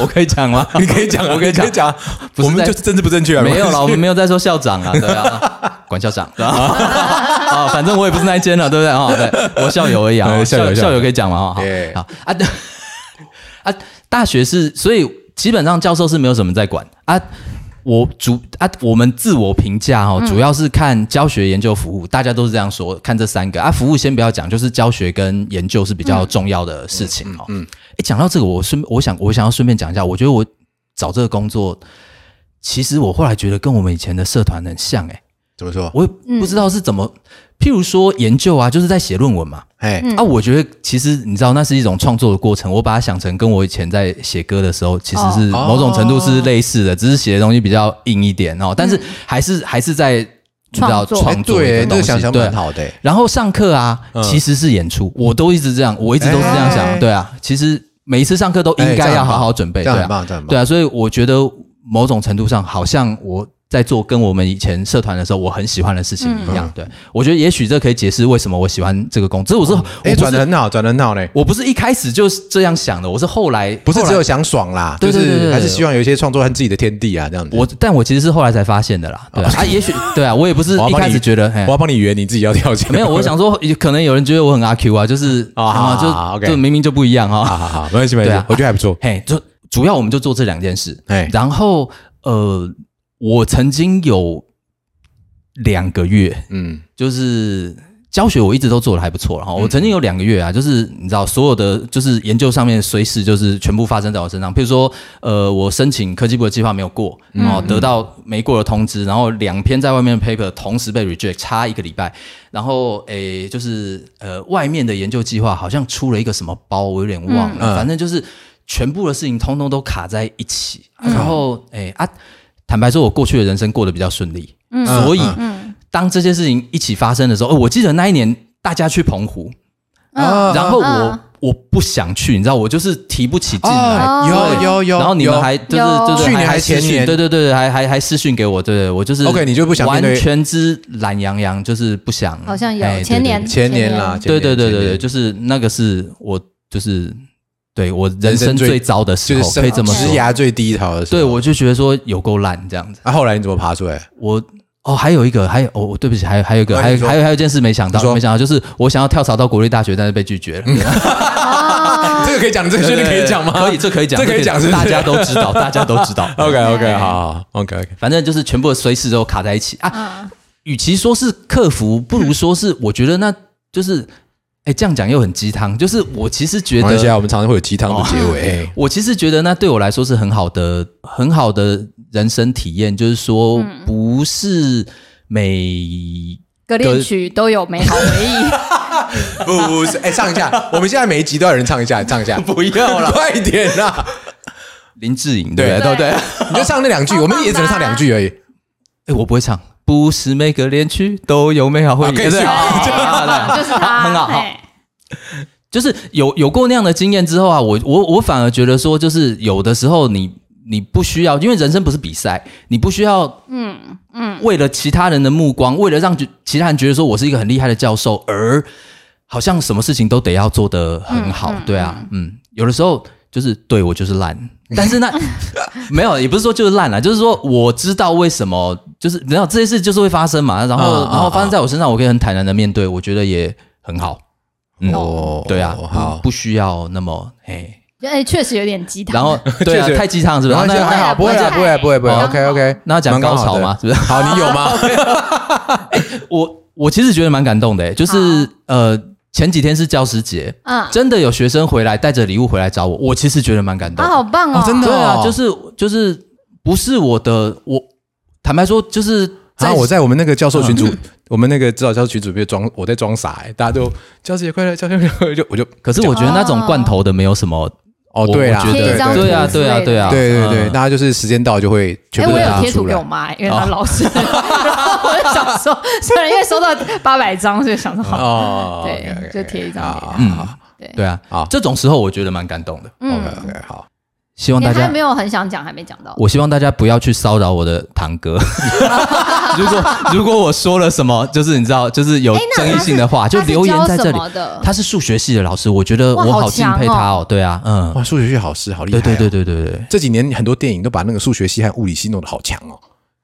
我可以讲吗？你可以讲啊，(laughs) 我可以讲。讲。我们就是政治不正确啊，没有啦，我了，们没有在说校长啊，对啊，(laughs) 管校长，对啊，啊，反正我也不是那一间了，对不对？啊？对，我校友而已啊，呃校友校友。可以讲嘛，哈，对好。啊啊，大学是，所以基本上教授是没有什么在管。啊。我主啊，我们自我评价哈，主要是看教学、研究、服务，大家都是这样说，看这三个啊。服务先不要讲，就是教学跟研究是比较重要的事情哦。嗯，哎，讲到这个，我顺我想我想要顺便讲一下，我觉得我找这个工作，其实我后来觉得跟我们以前的社团很像哎、怎么说？我也不知道是怎么，譬如说研究啊，就是在写论文嘛，哎，啊，我觉得其实你知道，那是一种创作的过程。我把它想成跟我以前在写歌的时候，其实是哦某种程度是类似的，只是写的东西比较硬一点哦。但是还是还是在主要创作的东西个想想对蛮好的。然后上课啊，嗯其实是演出，我都一直这样，我一直都是这样想。哎对啊，其实每一次上课都应该要好好准备，对啊。对啊。所以我觉得某种程度上，好像我在做跟我们以前社团的时候我很喜欢的事情一样。对我觉得也许这可以解释为什么我喜欢这个工作。这我是我哎，转的很好，转的很好嘞。我不是一开始就是这样想的，我是后来不是只有想爽啦，就是还是希望有一些创作和自己的天地啊，这样子。我，但我其实是后来才发现的啦。对啊，啊也许对啊，我也不是一开始觉得，我要帮你圆，你自己要跳起来。没有，我想说，可能有人觉得我很阿 Q 啊，就是哦好啊，好好就就明明就不一样好哈。好好，没关系没关系啊，我觉得还不错。嘿，就主要我们就做这两件事。哎，然后呃，我曾经有两个月，嗯，就是教学我一直都做的还不错，然后我曾经有两个月啊，就是你知道所有的就是研究上面随时就是全部发生在我身上，譬如说呃我申请科技部的计划没有过，然后得到没过的通知，然后两篇在外面的 paper 同时被 reject，差一个礼拜，然后诶就是呃外面的研究计划好像出了一个什么包，我有点忘了，嗯。反正就是全部的事情通通都卡在一起，然后诶啊，坦白说，我过去的人生过得比较顺利，所以。当这些事情一起发生的时候，哦，我记得那一年大家去澎湖，啊然后我、嗯。我不想去，你知道，我就是提不起劲来。哦。有有有，然后你们有还就是就是去年还还私讯前年。对对对，还还还私讯给我，对对，我就是 OK，你就不想完全之懒洋洋，就是不想，好像有哎前年前年啦，对对对对对就是那个是我就是对我人人生最糟的时候，就是可以这么说。职涯最低潮的时候。对，我就觉得说有够烂这样子。啊，后来你怎么爬出来？我哦，还有一个，还有哦，对不起，还有还有一个，还有还有还有一件事没想到没想到就是我想要跳槽到国立大学，但是被拒绝了。(laughs) 这个可以讲，这个确定可以讲吗？可以，这可以讲，这可以讲是大家都知道，大家都知道。(laughs) OK OK，好好 OK OK，反正就是全部的随时都卡在一起啊。嗯与其说是克服，不如说是我觉得那就是，哎，这样讲又很鸡汤。就是我其实觉没关系啊，得，我们常常会有鸡汤的结尾。我其实觉得那对我来说是很好的、很好的人生体验。就是说，不是每歌恋曲都有美好回忆。(laughs) 不是，哎，唱一下，我们现在每一集都有人唱一下，唱一下，(laughs) 不要了，(laughs) 快点啦！林志颖对对不对？对不对？你就唱那两句，我们也只能唱两句而已。哎，我不会唱，不是每个恋曲都有美好回忆，对 (laughs) 就是他，很好好。就是有有过那样的经验之后啊，我我我反而觉得说，就是有的时候你你不需要，因为人生不是比赛，你不需要嗯嗯，为了其他人的目光，为了让其他人觉得说我是一个很厉害的教授，而好像什么事情都得要做得很好，对啊，嗯，有的时候就是对我就是烂，但是那 (laughs) 没有，也不是说就是烂了，就是说我知道为什么，就是你知道这些事就是会发生嘛，然后、然后发生在我身上，我可以很坦然的面对，我觉得也很好。嗯哦对啊，好不不需要那么嘿，哎，确实有点鸡汤。然后对啊太鸡汤是不是？那那还好，不会啊，不会，不会，不会哦，OK OK，那讲高潮吗？是不是？好，你有吗？(laughs) 我我其实觉得蛮感动的，欸就是呃前几天是教师节，嗯，真的有学生回来带着礼物回来找我，我其实觉得蛮感动啊，。好棒哦，哦真的对啊哦，就是就是不是我的，我坦白说就是在然后我在我们那个教授群组，我们那个指导教授群组里面装，我在装傻，哎，大家都教师节快乐，教师节快乐，(laughs) 就我就可是我觉得那种罐头的没有什么哦，我对啊，对啊对啊对啊，对对对，嗯。大家就是时间到就会全哎，部都我有贴图拿出来。给我妈，因为她老师，然 (laughs) 后我就想说，虽然因为收到八百张，所以想说好，哦，对就贴一张给她嗯。嗯对。对啊好，这种时候我觉得蛮感动的。嗯，，OK OK，好，希望大家没有很想讲，还没讲到。我希望大家不要去骚扰我的堂哥。(laughs) 如果如果我说了什么，就是你知道，就是有争议性的话，就留言在这里教什。么的？他是数学系的老师，我觉得我好敬佩他哦。对啊，嗯，哇，数学系好师好厉害啊，对对对对对对，这几年很多电影都把那个数学系和物理系弄得好强哦，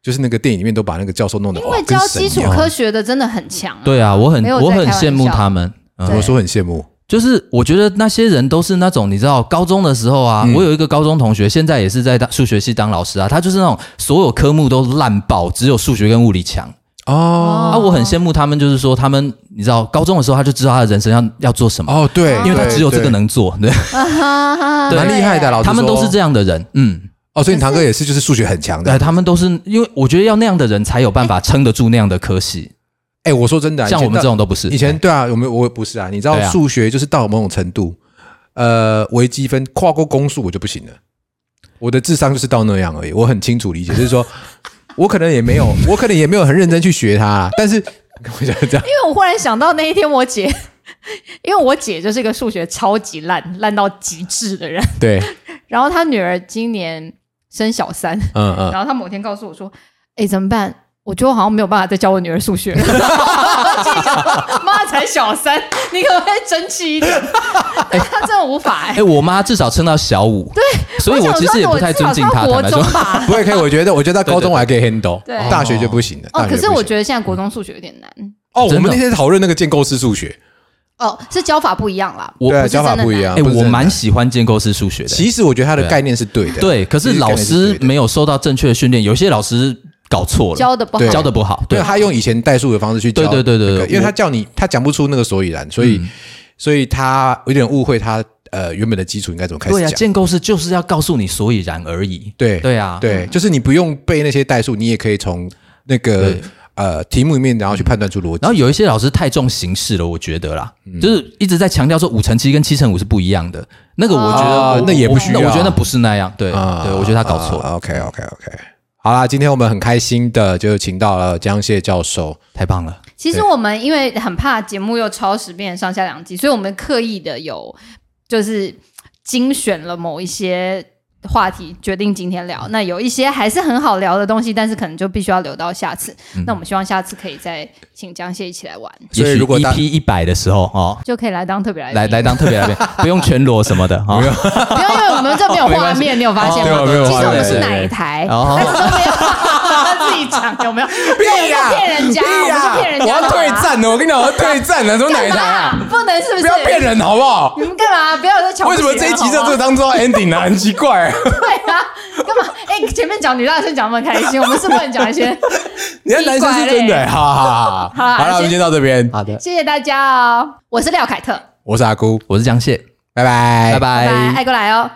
就是那个电影里面都把那个教授弄得哇因为教基础科学的真的很强。对啊，我很我很羡慕他们。嗯，我说很羡慕，就是我觉得那些人都是那种你知道，高中的时候啊，嗯。我有一个高中同学，现在也是在当数学系当老师啊，他就是那种所有科目都烂爆，只有数学跟物理强。哦。啊，我很羡慕他们，就是说他们，你知道，高中的时候他就知道他的人生要要做什么，哦，对，因为他只有这个，能做，对，对。(laughs) 蛮厉害的，老师他们都是这样的人，嗯，哦，所以你堂哥也是就是数学很强对，的，他们都是因为我觉得要那样的人才有办法撑得住那样的科系，哎，我说真的啊，像我们这种都不是。以前对啊，我们我不是啊，你知道数学就是到某种程度，呃，微积分跨过公数我就不行了，我的智商就是到那样而已，我很清楚理解，就是说我可能也没有，我可能也没有很认真去学它啦，但是我觉得这样因为我忽然想到那一天我姐，(laughs) 因为我姐就是一个数学超级烂、烂到极致的人，对，(laughs) 然后她女儿今年升小三，嗯嗯，然后她某天告诉我说：“哎，怎么办？我觉得我好像没有办法再教我女儿数学了。(laughs) ”妈才小三，你可不可以争气一点？但 (laughs) 她真的无法哎、哎，我妈至少撑到小五，对，所以我其实也不太尊敬她，国中吧。不会，可以，我觉得我觉得到高中我还可以 handle，对大学就不行了。哦，可是我得觉得现在国中数学有点难。哦，我们那天讨论那个建构式数学，哦，是教法不一样啦。我对教法不一样。哎，我蛮喜欢建构式数学的，其实我觉得他的概念是对的，对，可是老师没有受到正确的训练，有些老师搞错了，教的不好对，教的不好，对对，他用以前代数的方式去教对对对对因为他叫你，他讲不出那个所以然，所以嗯所以他有点误会他呃原本的基础应该怎么开始对啊，讲。建构式就是要告诉你所以然而已。对对啊，对，就是你不用背那些代数，你也可以从那个对呃题目里面，然后去判断出逻辑。然后有一些老师太重形式了，我觉得啦，嗯就是一直在强调说五乘七跟七乘五是不一样的。那个我觉得那也不需要我觉得那不是那样。对啊对，我觉得他搞错了，OK OK OK，好啦，今天我们很开心的就请到了江蟹教授。太棒了。其实我们因为很怕节目又超时变成上下两集，所以我们刻意的有就是精选了某一些话题，决定今天聊。那有一些还是很好聊的东西，但是可能就必须要留到下次。那我们希望下次可以再请江蟹一起来玩，所以也许如果大 EP 一百的时候哦，就可以来当特别来宾。来来当特别来宾，(laughs) 不用全裸什么的哈。(laughs) 不用，因为我们这没有画面，(laughs) 你有发现吗？其实我们是哪一台，哦但是都没有自己讲有没有？屁呀骗人家，我们是骗人家的啊。战了！我跟你讲，我要退战了，什么哪干嘛？不能是不是？不要骗人好不好？你们干嘛？不要再瞧不起人好吗当中 ending 啊？(laughs) 很奇怪。对啊，干嘛？哎、前面讲女大生讲那么开心，我们是不能讲一些。(laughs) 你看男生是真的，好好好，好好了，我们先先到这边。好的，谢谢大家哦，我是廖凯特，我是阿姑，我是江蟹，拜拜，拜拜拜，拜。爱过来哦。